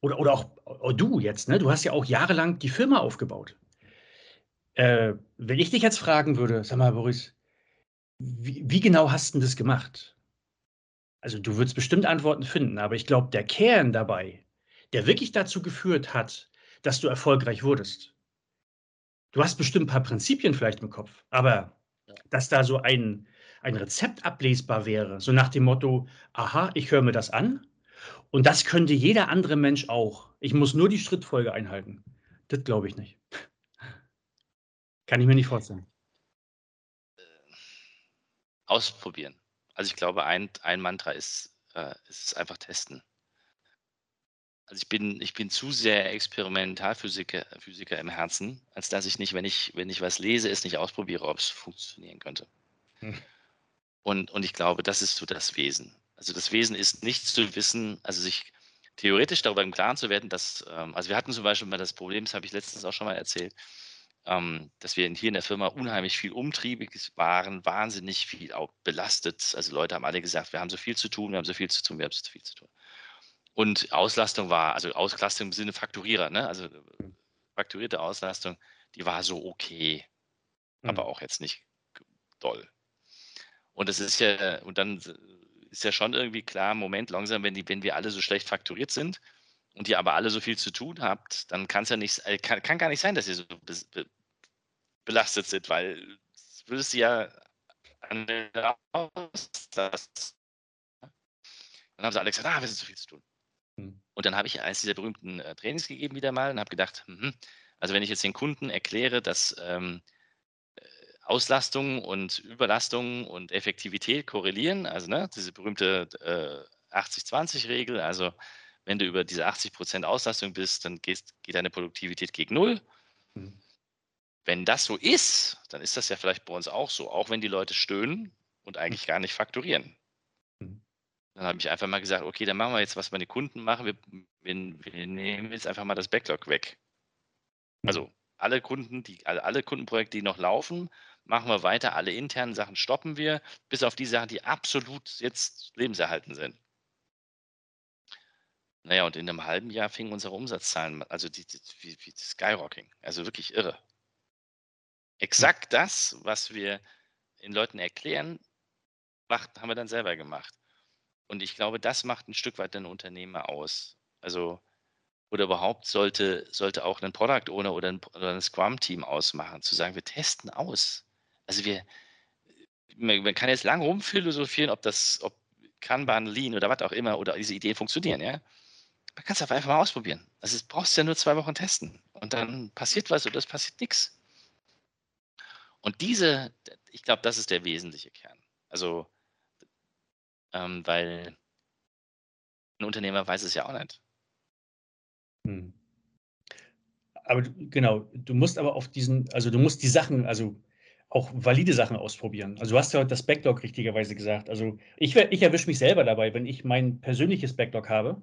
oder, oder auch oder du jetzt, ne? du hast ja auch jahrelang die Firma aufgebaut. Äh, wenn ich dich jetzt fragen würde, sag mal, Boris, wie, wie genau hast du das gemacht? Also du würdest bestimmt Antworten finden, aber ich glaube, der Kern dabei, der wirklich dazu geführt hat, dass du erfolgreich wurdest. Du hast bestimmt ein paar Prinzipien vielleicht im Kopf, aber dass da so ein, ein Rezept ablesbar wäre, so nach dem Motto, aha, ich höre mir das an und das könnte jeder andere Mensch auch. Ich muss nur die Schrittfolge einhalten. Das glaube ich nicht. [laughs] Kann ich mir nicht vorstellen ausprobieren. Also ich glaube, ein, ein Mantra ist, äh, ist einfach testen. Also ich bin, ich bin zu sehr Experimentalphysiker Physiker im Herzen, als dass ich nicht, wenn ich, wenn ich was lese, es nicht ausprobiere, ob es funktionieren könnte. Hm. Und, und ich glaube, das ist so das Wesen. Also das Wesen ist nicht zu wissen, also sich theoretisch darüber im Klaren zu werden, dass, ähm, also wir hatten zum Beispiel mal das Problem, das habe ich letztens auch schon mal erzählt, ähm, dass wir hier in der Firma unheimlich viel umtriebig waren, wahnsinnig viel auch belastet. Also Leute haben alle gesagt, wir haben so viel zu tun, wir haben so viel zu tun, wir haben so viel zu tun. Und Auslastung war, also Auslastung im Sinne Fakturierer, ne? also Mhm. fakturierte Auslastung, die war so okay, aber Mhm. auch jetzt nicht doll. Und das ist ja, und dann ist ja schon irgendwie klar, Moment, langsam, wenn, die, wenn wir alle so schlecht fakturiert sind und ihr aber alle so viel zu tun habt, dann kann es ja nicht, äh, kann, kann gar nicht sein, dass ihr so belastet sind, weil das würdest du ja an Auslastung. Dann haben sie alle gesagt, ah, wir sind zu viel zu tun. Mhm. Und dann habe ich eines dieser berühmten äh, Trainings gegeben wieder mal und habe gedacht, mhm, also wenn ich jetzt den Kunden erkläre, dass ähm, äh, Auslastung und Überlastung und Effektivität korrelieren, also ne, diese berühmte äh, 80-20-Regel, also wenn du über diese 80% Auslastung bist, dann gehst, geht deine Produktivität gegen Null. Mhm. Wenn das so ist, dann ist das ja vielleicht bei uns auch so, auch wenn die Leute stöhnen und eigentlich gar nicht fakturieren. Mhm. Dann habe ich einfach mal gesagt, okay, dann machen wir jetzt, was meine Kunden machen. Wir, wir, wir nehmen jetzt einfach mal das Backlog weg. Also alle Kunden, die, alle, alle Kundenprojekte, die noch laufen, machen wir weiter. Alle internen Sachen stoppen wir, bis auf die Sachen, die absolut jetzt lebenserhalten sind. Naja, und in einem halben Jahr fingen unsere Umsatzzahlen, also die, die, wie, wie Skyrocking, also wirklich irre. Exakt das, was wir den Leuten erklären, macht, haben wir dann selber gemacht. Und ich glaube, das macht ein Stück weit den Unternehmer aus. Also, oder überhaupt sollte, sollte auch ein Product Owner oder ein, oder ein Scrum-Team ausmachen, zu sagen, wir testen aus. Also wir, man, kann jetzt lang rumphilosophieren, ob das, ob Kanban, Lean oder was auch immer, oder diese Ideen funktionieren, ja. Man kann es einfach mal ausprobieren. Also, du brauchst ja nur zwei Wochen testen. Und dann passiert was oder es passiert nichts. Und diese, ich glaube, das ist der wesentliche Kern. Also, ähm, weil ein Unternehmer weiß es ja auch nicht. Mhm. Aber du, genau, du musst aber auf diesen, also du musst die Sachen, also auch valide Sachen ausprobieren. Also du hast ja das Backlog richtigerweise gesagt. Also ich, ich erwische mich selber dabei, wenn ich mein persönliches Backlog habe.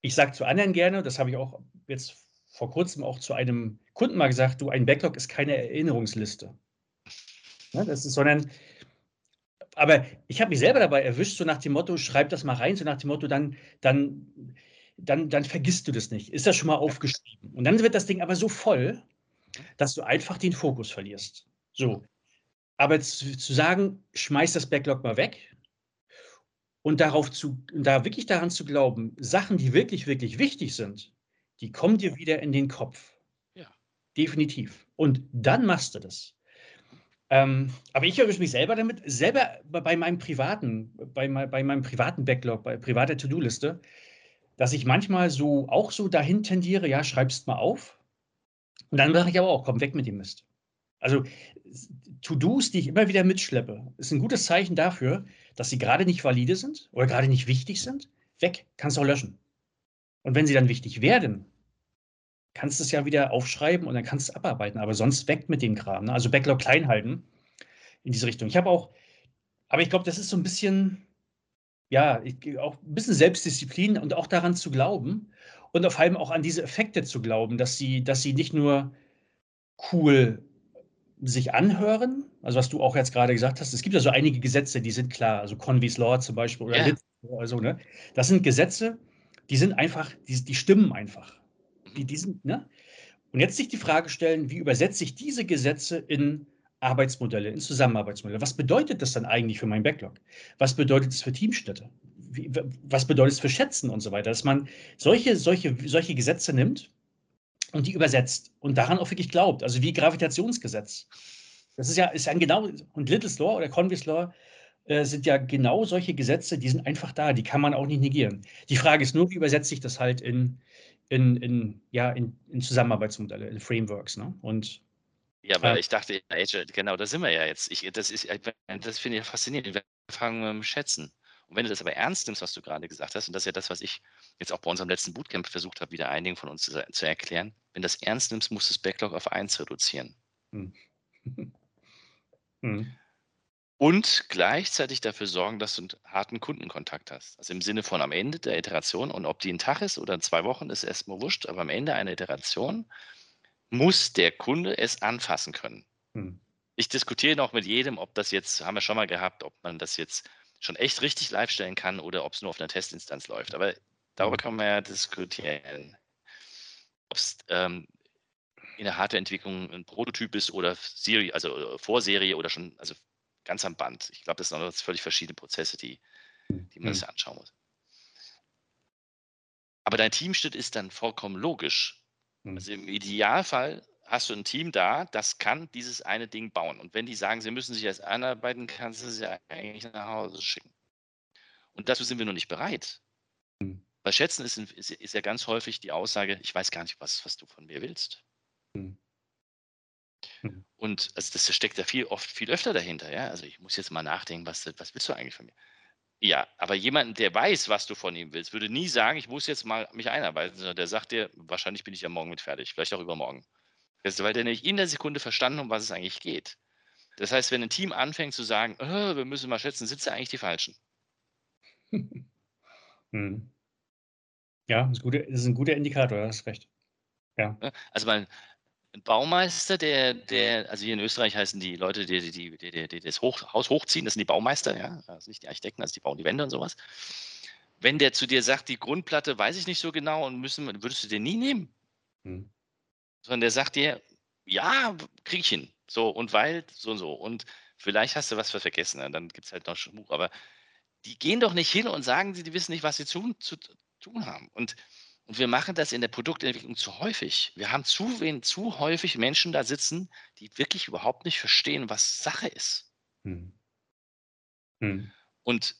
Ich sage zu anderen gerne, das habe ich auch jetzt vor kurzem auch zu einem Kunden mal gesagt, du, ein Backlog ist keine Erinnerungsliste. Ja, das ist, sondern, aber ich habe mich selber dabei erwischt, so nach dem Motto, schreib das mal rein, so nach dem Motto, dann, dann, dann, dann vergisst du das nicht. Ist das schon mal aufgeschrieben? Und dann wird das Ding aber so voll, dass du einfach den Fokus verlierst. So. Aber zu, zu sagen, schmeiß das Backlog mal weg und darauf zu, da wirklich daran zu glauben, Sachen, die wirklich, wirklich wichtig sind, die kommen dir wieder in den Kopf. Ja. Definitiv. Und dann machst du das. Ähm, aber ich erwische mich selber damit, selber bei meinem privaten, bei, bei meinem privaten Backlog, bei privater To-Do-Liste, dass ich manchmal so auch so dahin tendiere, ja, schreibst mal auf. Und dann mache ich aber auch, komm weg mit dem Mist. Also To-Dos, die ich immer wieder mitschleppe, ist ein gutes Zeichen dafür, dass sie gerade nicht valide sind oder gerade nicht wichtig sind. Weg, kannst du auch löschen. Und wenn sie dann wichtig werden, kannst du es ja wieder aufschreiben und dann kannst du es abarbeiten. Aber sonst weg mit dem Kram. Ne? Also Backlog klein halten in diese Richtung. Ich habe auch, aber ich glaube, das ist so ein bisschen, ja, ich, auch ein bisschen Selbstdisziplin und auch daran zu glauben und vor allem auch an diese Effekte zu glauben, dass sie, dass sie nicht nur cool sich anhören, also was du auch jetzt gerade gesagt hast, es gibt ja so einige Gesetze, die sind klar, also Conveys Law zum Beispiel oder Ja. Litz oder so, ne? Das sind Gesetze, die sind einfach, die, die stimmen einfach. Die, die sind, ne? Und jetzt sich die Frage stellen, wie übersetze ich diese Gesetze in Arbeitsmodelle, in Zusammenarbeitsmodelle? Was bedeutet das dann eigentlich für mein Backlog? Was bedeutet es für Teamstätte? Wie, was bedeutet es für Schätzen und so weiter? Dass man solche, solche, solche Gesetze nimmt und die übersetzt und daran auch wirklich glaubt. Also wie Gravitationsgesetz. Das ist ja, ist ja genau, und Little's Law oder Conway's Law äh, sind ja genau solche Gesetze, die sind einfach da, die kann man auch nicht negieren. Die Frage ist nur, wie übersetze ich das halt in, in, in, ja, in, in Zusammenarbeitsmodelle, in Frameworks. Ne? Und Ja, weil Ja. ich dachte, Agile, genau, da sind wir ja jetzt. Ich, das ist, das finde ich faszinierend. Wir fangen mit dem Schätzen. Und wenn du das aber ernst nimmst, was du gerade gesagt hast, und das ist ja das, was ich jetzt auch bei unserem letzten Bootcamp versucht habe, wieder einigen von uns zu, zu erklären, wenn du das ernst nimmst, musst du das Backlog auf 1 reduzieren. hm. [laughs] Und gleichzeitig dafür sorgen, dass du einen harten Kundenkontakt hast. Also im Sinne von am Ende der Iteration, und ob die ein Tag ist oder zwei Wochen, ist erstmal wurscht, aber am Ende einer Iteration muss der Kunde es anfassen können. Hm. Ich diskutiere noch mit jedem, ob das jetzt, haben wir schon mal gehabt, ob man das jetzt schon echt richtig live stellen kann oder ob es nur auf einer Testinstanz läuft. Aber Darüber kann man ja diskutieren. Ob es ähm, in der Hardwareentwicklung ein Prototyp ist oder Serie, also Vorserie oder schon, also ganz am Band. Ich glaube, das sind noch völlig verschiedene Prozesse, die, die man mhm. sich anschauen muss. Aber dein Teamschnitt ist dann vollkommen logisch. Mhm. Also im Idealfall hast du ein Team da, das kann dieses eine Ding bauen. Und wenn die sagen, sie müssen sich erst einarbeiten, kannst du sie eigentlich nach Hause schicken. Und dazu sind wir noch nicht bereit. Mhm. Bei Schätzen ist, ist, ist, ja ganz häufig die Aussage, ich weiß gar nicht, was, was du von mir willst. Mhm. Mhm. Und also das steckt ja viel oft viel öfter dahinter, ja. Also ich muss jetzt mal nachdenken, was, was willst du eigentlich von mir? Ja, aber jemand, der weiß, was du von ihm willst, würde nie sagen, ich muss jetzt mal mich einarbeiten, sondern der sagt dir, wahrscheinlich bin ich ja morgen mit fertig, vielleicht auch übermorgen. Das, weil der nicht in der Sekunde verstanden, um was es eigentlich geht. Das heißt, wenn ein Team anfängt zu sagen, oh, wir müssen mal schätzen, sie eigentlich die Falschen. [laughs] Hm. Ja, das ist, ein guter Indikator, du hast recht. Ja. Also mein, ein Baumeister, der, der, also hier in Österreich heißen die Leute, die, die, die, die das Hoch, Haus hochziehen, das sind die Baumeister, ja, also nicht die Architekten, also die bauen die Wände und sowas. Wenn der zu dir sagt, die Grundplatte weiß ich nicht so genau und müssen, würdest du den nie nehmen. Hm. Sondern der sagt dir, ja, krieg ich hin. So, und weil, so und so. Und vielleicht hast du was vergessen, dann gibt es halt noch Schmuck. Aber die gehen doch nicht hin und sagen, sie die wissen nicht, was sie zu, zu tun haben. Und und wir machen das in der Produktentwicklung zu häufig. Wir haben zu, wen, zu häufig Menschen da sitzen, die wirklich überhaupt nicht verstehen, was Sache ist. Hm. Hm. Und,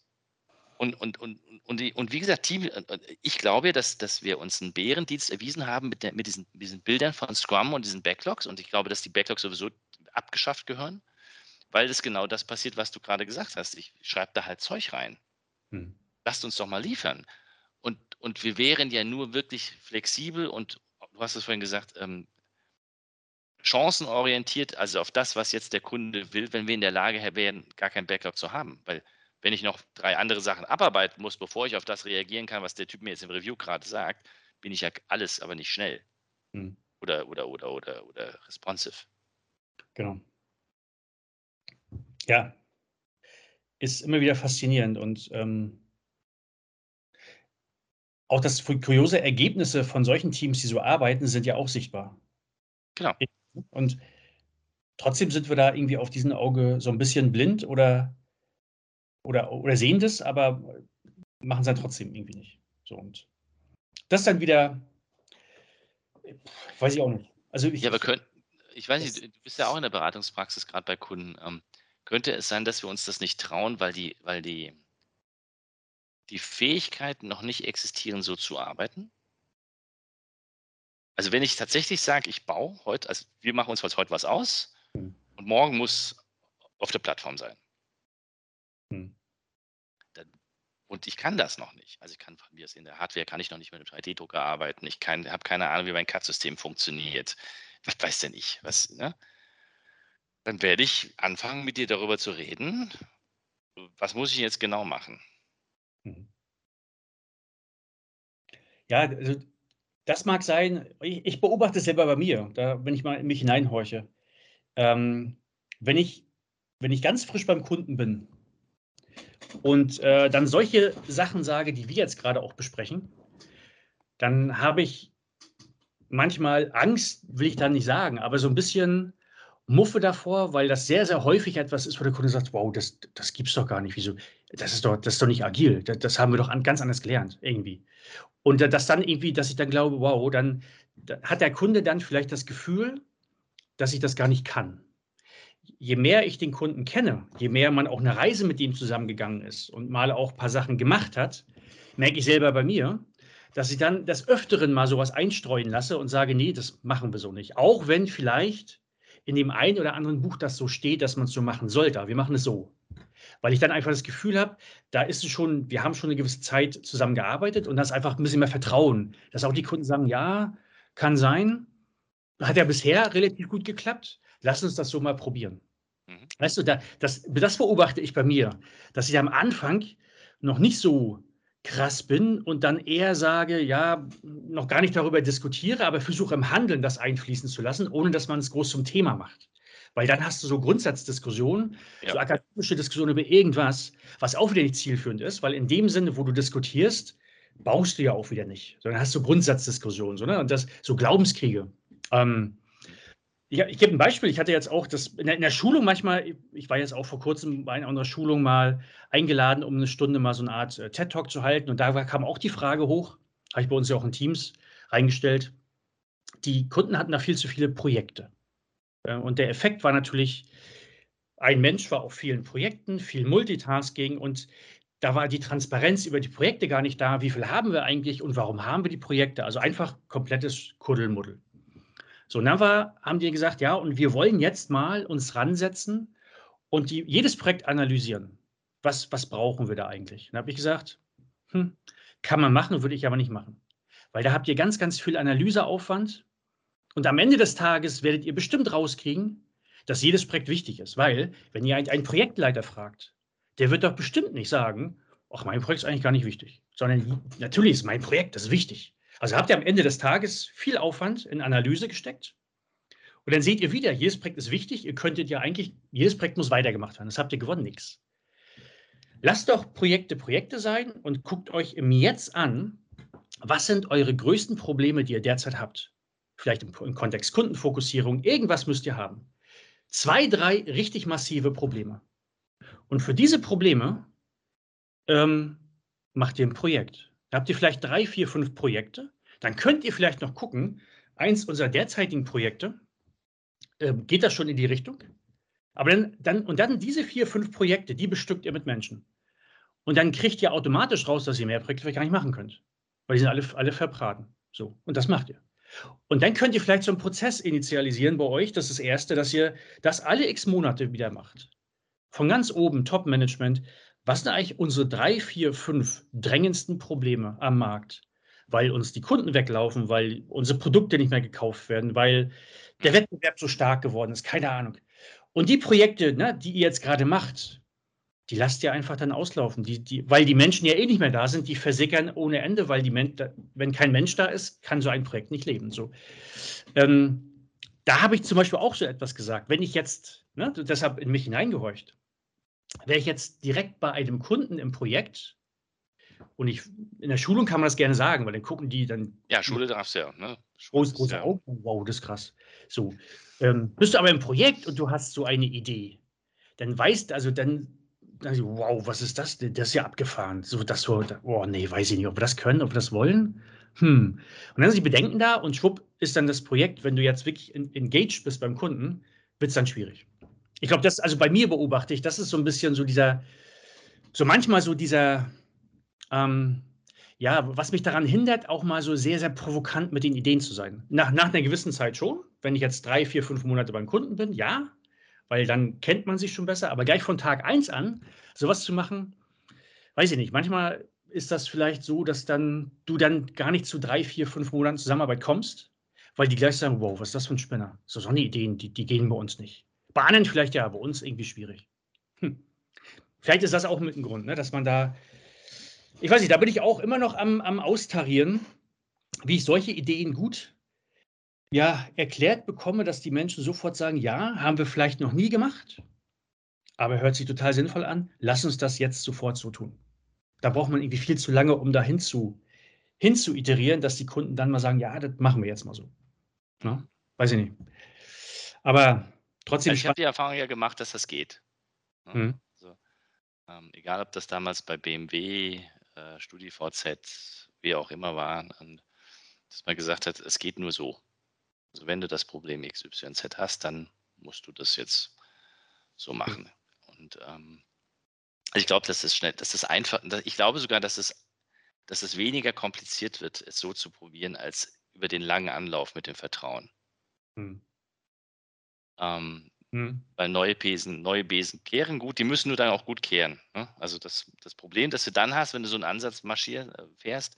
und, und, und, und, die, und wie gesagt, Team, ich glaube, dass, dass wir uns einen Bärendienst erwiesen haben mit, der, mit diesen, diesen Bildern von Scrum und diesen Backlogs. Und ich glaube, dass die Backlogs sowieso abgeschafft gehören, weil es genau das passiert, was du gerade gesagt hast. Ich schreibe da halt Zeug rein. Hm. Lasst uns doch mal liefern. Und, wir wären ja nur wirklich flexibel und du hast es vorhin gesagt, ähm, chancenorientiert, also auf das, was jetzt der Kunde will, wenn wir in der Lage wären, gar kein Backlog zu haben. Weil wenn ich noch drei andere Sachen abarbeiten muss, bevor ich auf das reagieren kann, was der Typ mir jetzt im Review gerade sagt, bin ich ja alles, aber nicht schnell. Hm. Oder, oder, oder, oder, oder responsive. Genau. Ja, ist immer wieder faszinierend und ähm, auch das kuriose Ergebnisse von solchen Teams, die so arbeiten, sind ja auch sichtbar. Genau. Und trotzdem sind wir da irgendwie auf diesem Auge so ein bisschen blind oder, oder, oder sehen das, aber machen es dann trotzdem irgendwie nicht. So und das dann wieder, weiß ich auch nicht. Also ich, ja, aber können, ich weiß nicht, du bist ja auch in der Beratungspraxis gerade bei Kunden. Ähm, könnte es sein, dass wir uns das nicht trauen, weil die, weil die die Fähigkeiten noch nicht existieren, so zu arbeiten? Also wenn ich tatsächlich sage, ich baue heute, also wir machen uns heute was aus hm. und morgen muss auf der Plattform sein. Hm. Und ich kann das noch nicht. Also ich kann von mir aus in der Hardware kann ich noch nicht mit einem 3D-Drucker arbeiten. Ich habe keine Ahnung, wie mein CAD-System funktioniert. [laughs] Was weiß denn ich? Was, ne? Dann werde ich anfangen, mit dir darüber zu reden. Was muss ich jetzt genau machen? Mhm. Ja, also das mag sein. Ich, ich beobachte es selber bei mir, da, wenn ich mal in mich hineinhorche. Ähm, wenn, ich, wenn ich ganz frisch beim Kunden bin und äh, dann solche Sachen sage, die wir jetzt gerade auch besprechen, dann habe ich manchmal Angst, will ich da nicht sagen, aber so ein bisschen Muffe davor, weil das sehr, sehr häufig etwas ist, wo der Kunde sagt, wow, das, das es doch gar nicht. Wieso? Das ist doch, das ist doch nicht agil. Das, das haben wir doch an, ganz anders gelernt, irgendwie. Und das dann irgendwie, dass ich dann glaube, wow, dann da hat der Kunde dann vielleicht das Gefühl, dass ich das gar nicht kann. Je mehr ich den Kunden kenne, je mehr man auch eine Reise mit ihm zusammengegangen ist und mal auch ein paar Sachen gemacht hat, merke ich selber bei mir, dass ich dann des Öfteren mal sowas einstreuen lasse und sage, nee, das machen wir so nicht. Auch wenn vielleicht in dem einen oder anderen Buch das so steht, dass man es so machen sollte. wir machen es so. Weil ich dann einfach das Gefühl habe, da ist es schon, wir haben schon eine gewisse Zeit zusammengearbeitet und das ist einfach ein bisschen mehr Vertrauen. Dass auch die Kunden sagen, ja, kann sein. Hat ja bisher relativ gut geklappt. Lass uns das so mal probieren. Mhm. Weißt du, da, das, das beobachte ich bei mir, dass ich am Anfang noch nicht so krass bin und dann eher sage, ja, noch gar nicht darüber diskutiere, aber versuche im Handeln das einfließen zu lassen, ohne dass man es groß zum Thema macht. Weil dann hast du so Grundsatzdiskussionen, ja. so akademische Diskussionen über irgendwas, was auch wieder nicht zielführend ist, weil in dem Sinne, wo du diskutierst, baust du ja auch wieder nicht, sondern hast du Grundsatzdiskussionen, so, ne? und das, so Glaubenskriege. Ähm, ich, ich gebe ein Beispiel. Ich hatte jetzt auch das in der, in der, Schulung manchmal, ich war jetzt auch vor kurzem bei einer Schulung mal eingeladen, um eine Stunde mal so eine Art äh, TED-Talk zu halten. Und da kam auch die Frage hoch, habe ich bei uns ja auch in Teams reingestellt. Die Kunden hatten da viel zu viele Projekte. Äh, und der Effekt war natürlich, ein Mensch war auf vielen Projekten, viel Multitasking und da war die Transparenz über die Projekte gar nicht da. Wie viel haben wir eigentlich und warum haben wir die Projekte? Also einfach komplettes Kuddelmuddel. So, und dann war, haben die gesagt, ja, und wir wollen jetzt mal uns ransetzen und die, jedes Projekt analysieren. Was, was brauchen wir da eigentlich? Dann habe ich gesagt, hm, kann man machen, würde ich aber nicht machen. Weil da habt ihr ganz, ganz viel Analyseaufwand und am Ende des Tages werdet ihr bestimmt rauskriegen, dass jedes Projekt wichtig ist. Weil, wenn ihr einen Projektleiter fragt, der wird doch bestimmt nicht sagen, ach, mein Projekt ist eigentlich gar nicht wichtig. Sondern natürlich ist mein Projekt, das ist wichtig. Also habt ihr am Ende des Tages viel Aufwand in Analyse gesteckt. Und dann seht ihr wieder, jedes Projekt ist wichtig. Ihr könntet ja eigentlich, jedes Projekt muss weitergemacht werden. Das habt ihr gewonnen, nichts. Lasst doch Projekte Projekte sein und guckt euch im Jetzt an, was sind eure größten Probleme, die ihr derzeit habt. Vielleicht im, im Kontext Kundenfokussierung, irgendwas müsst ihr haben. Zwei, drei richtig massive Probleme. Und für diese Probleme ähm, macht ihr ein Projekt. Da habt ihr vielleicht drei, vier, fünf Projekte. Dann könnt ihr vielleicht noch gucken, eins unserer derzeitigen Projekte, äh, geht das schon in die Richtung? Aber dann, dann, und dann diese vier, fünf Projekte, die bestückt ihr mit Menschen. Und dann kriegt ihr automatisch raus, dass ihr mehr Projekte vielleicht gar nicht machen könnt. Weil die sind alle, alle verbraten. So. Und das macht ihr. Und dann könnt ihr vielleicht so einen Prozess initialisieren bei euch. Das ist das Erste, dass ihr das alle x Monate wieder macht. Von ganz oben, Top-Management, was sind eigentlich unsere drei, vier, fünf drängendsten Probleme am Markt? Weil uns die Kunden weglaufen, weil unsere Produkte nicht mehr gekauft werden, weil der. Wettbewerb so stark geworden ist, keine Ahnung. Und die Projekte, ne, die ihr jetzt gerade macht, die lasst ihr einfach dann auslaufen, die, die, weil die Menschen ja eh nicht mehr da sind, die versickern ohne Ende, weil die Men wenn kein Mensch da ist, kann so ein Projekt nicht leben. So. Ähm, da habe ich zum Beispiel auch so etwas gesagt. Wenn ich jetzt, ne, deshalb in mich hineingehorcht, wäre ich jetzt direkt bei einem Kunden im Projekt und ich, in der Schulung kann man das gerne sagen, weil dann gucken die dann. Ja, Schule darfst du ja. Ne? Groß, große ja. Augen. Wow, das ist krass. So. Ähm, bist du aber im Projekt und du hast so eine Idee, dann weißt also dann, dann wow, was ist das? Das ist ja abgefahren. So, das so, oh nee, weiß ich nicht, ob wir das können, ob wir das wollen. Hm. Und dann sind die Bedenken da und schwupp ist dann das Projekt, wenn du jetzt wirklich engaged bist beim Kunden, wird es dann schwierig. Ich glaube, das, also bei mir beobachte ich, das ist so ein bisschen so dieser, so manchmal so dieser, ähm, ja, was mich daran hindert, auch mal so sehr, sehr provokant mit den Ideen zu sein. Nach, nach einer gewissen Zeit schon, wenn ich jetzt drei, vier, fünf Monate beim Kunden bin, ja, weil dann kennt man sich schon besser, aber gleich von Tag eins an sowas zu machen, weiß ich nicht. Manchmal ist das vielleicht so, dass dann du dann gar nicht zu drei, vier, fünf Monaten Zusammenarbeit kommst, weil die gleich sagen, wow, was ist das für ein Spinner? So, so eine Ideen, die, gehen bei uns nicht. Anderen vielleicht ja, bei uns irgendwie schwierig. Hm. Vielleicht ist das auch mit ein Grund, ne, dass man da, ich weiß nicht, da bin ich auch immer noch am, am Austarieren, wie ich solche Ideen gut ja, erklärt bekomme, dass die Menschen sofort sagen, ja, haben wir vielleicht noch nie gemacht, aber hört sich total sinnvoll an, lass uns das jetzt sofort so tun. Da braucht man irgendwie viel zu lange, um da hinzu, hinzu iterieren, dass die Kunden dann mal sagen, ja, das machen wir jetzt mal so. Na, ne? weiß ich nicht. Aber Trotzdem. Also ich habe die Erfahrung ja gemacht, dass das geht. Ne? Mhm. Also, ähm, egal, ob das damals bei BMW, äh, StudiVZ, wie auch immer war, und, dass man gesagt hat, es geht nur so. Also wenn du das Problem XYZ hast, dann musst du das jetzt so hm. machen. Und ähm, ich glaube, dass es schnell, dass es einfach, ich glaube sogar, dass es, dass es weniger kompliziert wird, es so zu probieren, als über den langen Anlauf mit dem Vertrauen. Mhm. Ähm, mhm. Weil neue Besen, neue Besen kehren gut, die müssen nur dann auch gut kehren. Ne? Also das, das Problem, das du dann hast, wenn du so einen Ansatz marschier, äh, fährst,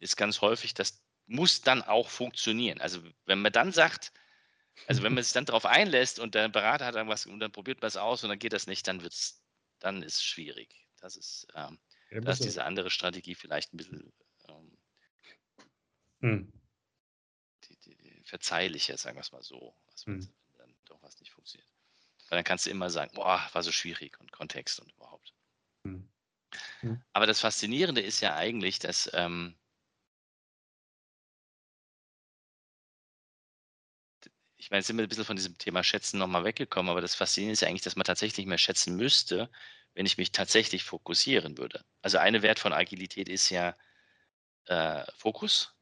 ist ganz häufig, das muss dann auch funktionieren. Also wenn man dann sagt, also wenn man sich dann darauf einlässt und der Berater hat dann was und dann probiert man es aus und dann geht das nicht, dann wird's, dann ist es schwierig. Das ist, ähm, ja, da ist diese andere Strategie vielleicht ein bisschen ähm, hm. die, die, die verzeihlicher, sagen wir es mal so. Also, hm doch was nicht funktioniert. Weil dann kannst du immer sagen, boah, war so schwierig und Kontext und überhaupt. Hm. Mhm. Aber das Faszinierende ist ja eigentlich, dass ähm, ich meine, sind wir ein bisschen von diesem Thema Schätzen nochmal weggekommen, aber das Faszinierende ist ja eigentlich, dass man tatsächlich mehr schätzen müsste, wenn ich mich tatsächlich fokussieren würde. Also eine Wert von Agilität ist ja äh, Fokus.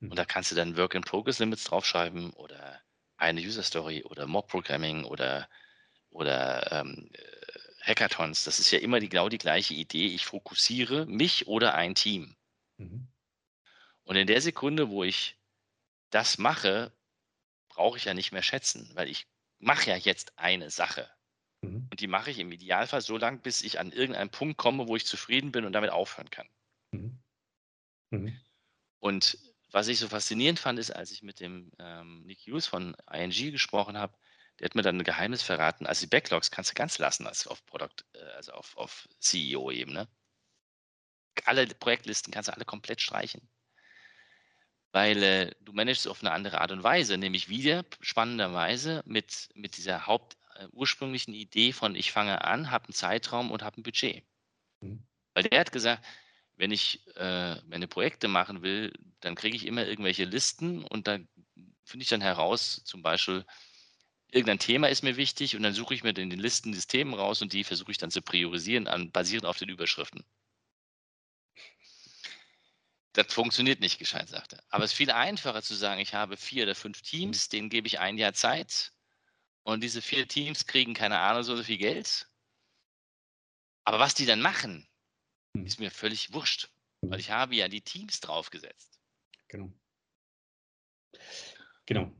Und da kannst du dann Work-in-Progress-Limits draufschreiben oder eine User-Story oder Mob-Programming oder, oder ähm, äh, Hackathons. Das ist ja immer die, genau die gleiche Idee. Ich fokussiere mich oder ein Team. Mhm. Und in der Sekunde, wo ich das mache, brauche ich ja nicht mehr schätzen, weil ich mache ja jetzt eine Sache. Mhm. Und die mache ich im Idealfall so lange, bis ich an irgendeinen Punkt komme, wo ich zufrieden bin und damit aufhören kann. Mhm. Mhm. Und was ich so faszinierend fand, ist, als ich mit dem ähm, Nick Hughes von ING gesprochen habe, der hat mir dann ein Geheimnis verraten. Also die Backlogs kannst du ganz lassen als auf Product, äh, also auf, auf CEO-Ebene. Alle Projektlisten kannst du alle komplett streichen. Weil äh, du managst auf eine andere Art und Weise, nämlich wieder spannenderweise mit, mit dieser Haupt, äh, ursprünglichen Idee von ich fange an, habe einen Zeitraum und habe ein Budget. Mhm. Weil der hat gesagt, wenn ich äh, meine Projekte machen will, dann kriege ich immer irgendwelche Listen und da finde ich dann heraus, zum Beispiel, irgendein Thema ist mir wichtig und dann suche ich mir in den Listen die Themen raus und die versuche ich dann zu priorisieren, an, basierend auf den Überschriften. Das funktioniert nicht gescheit, sagte er. Aber es ist viel einfacher zu sagen, ich habe vier oder fünf Teams, denen gebe ich ein Jahr Zeit und diese vier Teams kriegen keine Ahnung so viel Geld. Aber was die dann machen, hm. ist mir völlig wurscht, weil hm. ich habe ja die Teams draufgesetzt. Genau. Genau.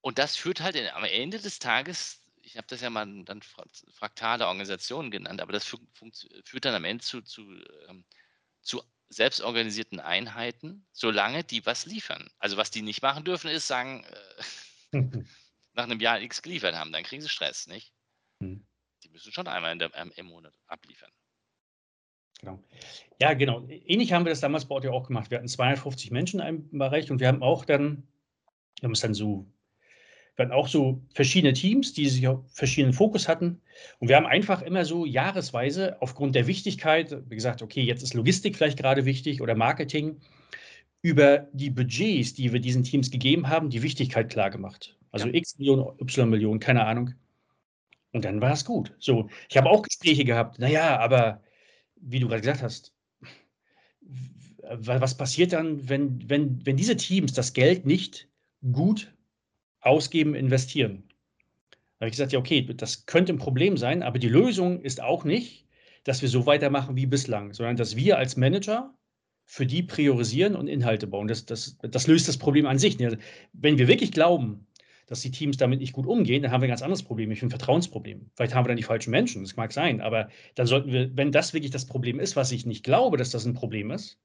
Und das führt halt in, am Ende des Tages, ich habe das ja mal dann fraktale Organisationen genannt, aber das führt dann am Ende zu, zu, ähm, zu selbstorganisierten Einheiten, solange die was liefern. Also was die nicht machen dürfen, ist sagen, äh, [laughs] nach einem Jahr X geliefert haben, dann kriegen sie Stress, nicht? Hm. Die müssen schon einmal der, ähm, im Monat abliefern. Genau. Ja, genau. Ähnlich haben wir das damals bei Audio auch gemacht. Wir hatten 250 Menschen in einem Bereich und wir haben auch dann, wir haben es dann so, wir hatten auch so verschiedene Teams, die sich auf verschiedenen Fokus hatten. Und wir haben einfach immer so jahresweise aufgrund der Wichtigkeit, wie gesagt, okay, jetzt ist Logistik vielleicht gerade wichtig oder Marketing, über die Budgets, die wir diesen Teams gegeben haben, die Wichtigkeit klar gemacht. Also ja. X Millionen, Y Millionen, keine Ahnung. Und dann war es gut. So, ich habe auch Gespräche gehabt. Naja, aber wie du gerade gesagt hast, was passiert dann, wenn, wenn, wenn diese Teams das Geld nicht gut ausgeben, investieren? Da habe ich gesagt, ja, okay, das könnte ein Problem sein, aber die Lösung ist auch nicht, dass wir so weitermachen wie bislang, sondern dass wir als Manager für die priorisieren und Inhalte bauen. Das, das, das löst das Problem an sich. Wenn wir wirklich glauben, dass die Teams damit nicht gut umgehen, dann haben wir ein ganz anderes Problem, nämlich ein Vertrauensproblem. Vielleicht haben wir dann die falschen Menschen, das mag sein, aber dann sollten wir, wenn das wirklich das Problem ist, was ich nicht glaube, dass das ein Problem ist,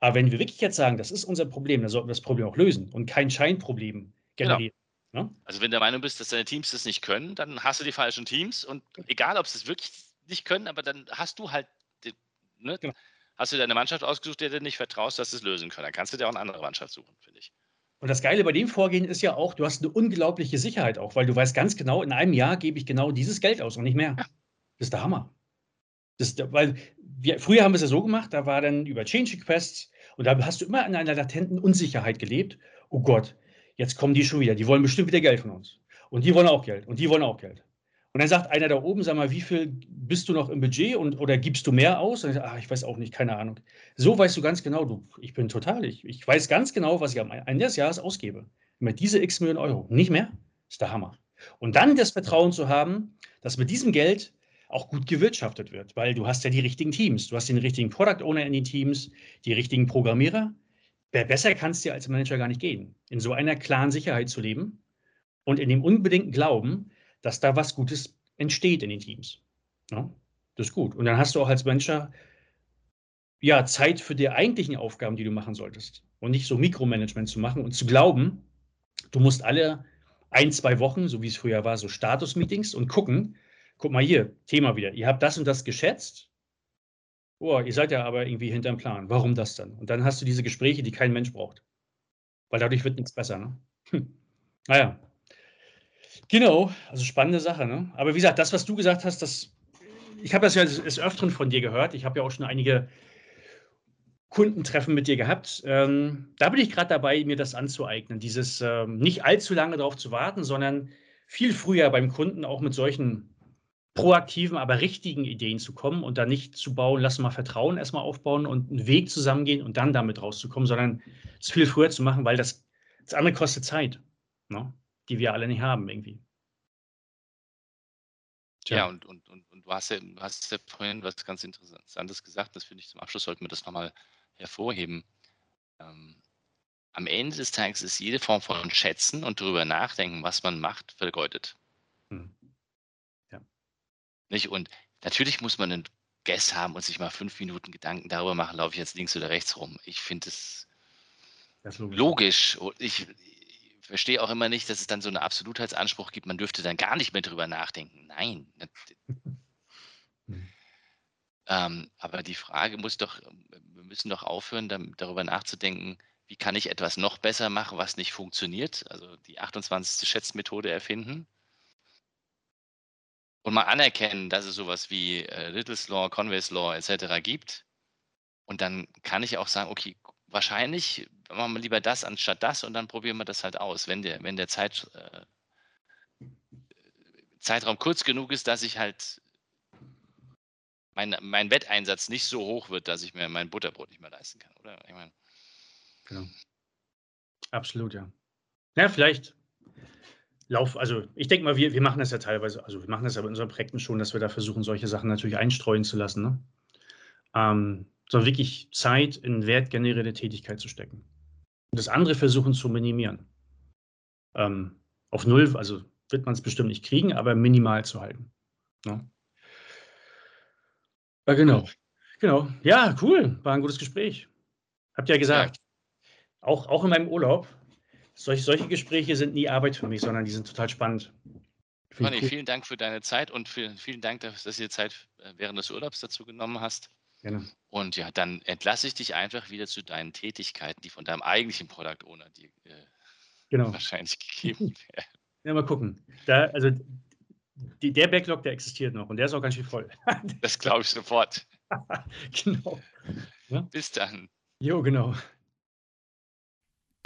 aber wenn wir wirklich jetzt sagen, das ist unser Problem, dann sollten wir das Problem auch lösen und kein Scheinproblem generieren. Genau. Ne? Also wenn du der Meinung bist, dass deine Teams das nicht können, dann hast du die falschen Teams und egal, ob sie es wirklich nicht können, aber dann hast du halt, ne, genau. hast du deine Mannschaft ausgesucht, der du nicht vertraust, dass sie es lösen können. Dann kannst du dir auch eine andere Mannschaft suchen, finde ich. Und das Geile bei dem Vorgehen ist ja auch, du hast eine unglaubliche Sicherheit auch, weil du weißt ganz genau, in einem Jahr gebe ich genau dieses Geld aus und nicht mehr. Das ist der Hammer. Das, weil wir, früher haben wir es ja so gemacht, da war dann über Change Requests und da hast du immer in einer latenten Unsicherheit gelebt. Oh Gott, jetzt kommen die schon wieder, die wollen bestimmt wieder Geld von uns. Und die wollen auch Geld und die wollen auch Geld. Und dann sagt einer da oben, sag mal, wie viel bist du noch im Budget und, oder gibst du mehr aus? Und ich, ach, ich weiß auch nicht, keine Ahnung. So weißt du ganz genau, du, ich bin total, ich, ich weiß ganz genau, was ich am Ende des Jahres ausgebe. Mit diese x Millionen Euro. Nicht mehr? Ist der Hammer. Und dann das Vertrauen zu haben, dass mit diesem Geld auch gut gewirtschaftet wird, weil du hast ja die richtigen Teams. Du hast den richtigen Product Owner in den Teams, die richtigen Programmierer. Besser kannst du als Manager gar nicht gehen, in so einer klaren Sicherheit zu leben und in dem unbedingten Glauben, dass da was Gutes entsteht in den Teams. Ja, das ist gut. Und dann hast du auch als Manager ja, Zeit für die eigentlichen Aufgaben, die du machen solltest. Und nicht so Mikromanagement zu machen und zu glauben, du musst alle ein, zwei Wochen, so wie es früher war, so Status-Meetings und gucken, guck mal hier, Thema wieder, ihr habt das und das geschätzt. Oh, ihr seid ja aber irgendwie hinterm Plan. Warum das dann? Und dann hast du diese Gespräche, die kein Mensch braucht. Weil dadurch wird nichts besser. Ne? Hm. Naja, Genau, also spannende Sache, ne? Aber wie gesagt, das, was du gesagt hast, das ich habe das ja des Öfteren von dir gehört. Ich habe ja auch schon einige Kundentreffen mit dir gehabt. Ähm, da bin ich gerade dabei, mir das anzueignen. Dieses ähm, nicht allzu lange darauf zu warten, sondern viel früher beim Kunden auch mit solchen proaktiven, aber richtigen Ideen zu kommen und da nicht zu bauen, lass mal Vertrauen erstmal aufbauen und einen Weg zusammengehen und dann damit rauszukommen, sondern es viel früher zu machen, weil das, das andere kostet Zeit, ne? die wir alle nicht haben irgendwie. Tja. Ja, und, und, und, und du, hast ja, du hast ja vorhin was ganz Interessantes gesagt, das finde ich zum Abschluss, sollten wir das nochmal hervorheben. Ähm, am Ende des Tages ist jede Form von Schätzen und darüber nachdenken, was man macht, vergeudet. Nicht? Und natürlich muss man einen Guess haben und sich mal fünf Minuten Gedanken darüber machen, laufe ich jetzt links oder rechts rum. Ich finde es logisch. logisch. Ich, ich verstehe auch immer nicht, dass es dann so einen Absolutheitsanspruch gibt, man dürfte dann gar nicht mehr drüber nachdenken. Nein. [laughs] Hm. Ähm, aber die Frage muss doch, wir müssen doch aufhören, darüber nachzudenken, wie kann ich etwas noch besser machen, was nicht funktioniert, also die 28. Schätzmethode erfinden. Und mal anerkennen, dass es sowas wie äh, Little's Law, Conway's Law etc. gibt. Und dann kann ich auch sagen, okay, wahrscheinlich machen wir lieber das anstatt das und dann probieren wir das halt aus, wenn der, wenn der Zeit, äh, Zeitraum kurz genug ist, dass ich halt mein, mein Wetteinsatz nicht so hoch wird, dass ich mir mein Butterbrot nicht mehr leisten kann, oder? Ich meine. Genau. Absolut, ja. Ja, vielleicht Lauf, also ich denke mal, wir, wir machen das ja teilweise, also wir machen das ja bei unseren Projekten schon, dass wir da versuchen, solche Sachen natürlich einstreuen zu lassen. Ne? Ähm, sondern wirklich Zeit in wertgenerierte Tätigkeit zu stecken. Und das andere versuchen zu minimieren. Ähm, auf null, also wird man es bestimmt nicht kriegen, aber minimal zu halten. Ne? Ja, genau. Genau. Ja, cool. War ein gutes Gespräch. Habt ihr ja gesagt. Ja. Auch, auch in meinem Urlaub. Solche, solche Gespräche sind nie Arbeit für mich, sondern die sind total spannend. Conny, vielen Dank für deine Zeit und für, vielen Dank, dass du dir Zeit äh, während des Urlaubs dazu genommen hast. Gerne. Und ja, dann entlasse ich dich einfach wieder zu deinen Tätigkeiten, die von deinem eigentlichen Product Owner dir äh, genau. wahrscheinlich [laughs] gegeben werden. Ja, mal gucken. Da, also die, der Backlog, der existiert noch und der ist auch ganz schön voll. das glaube ich sofort. [laughs] genau. Ja? Bis dann. Jo, genau.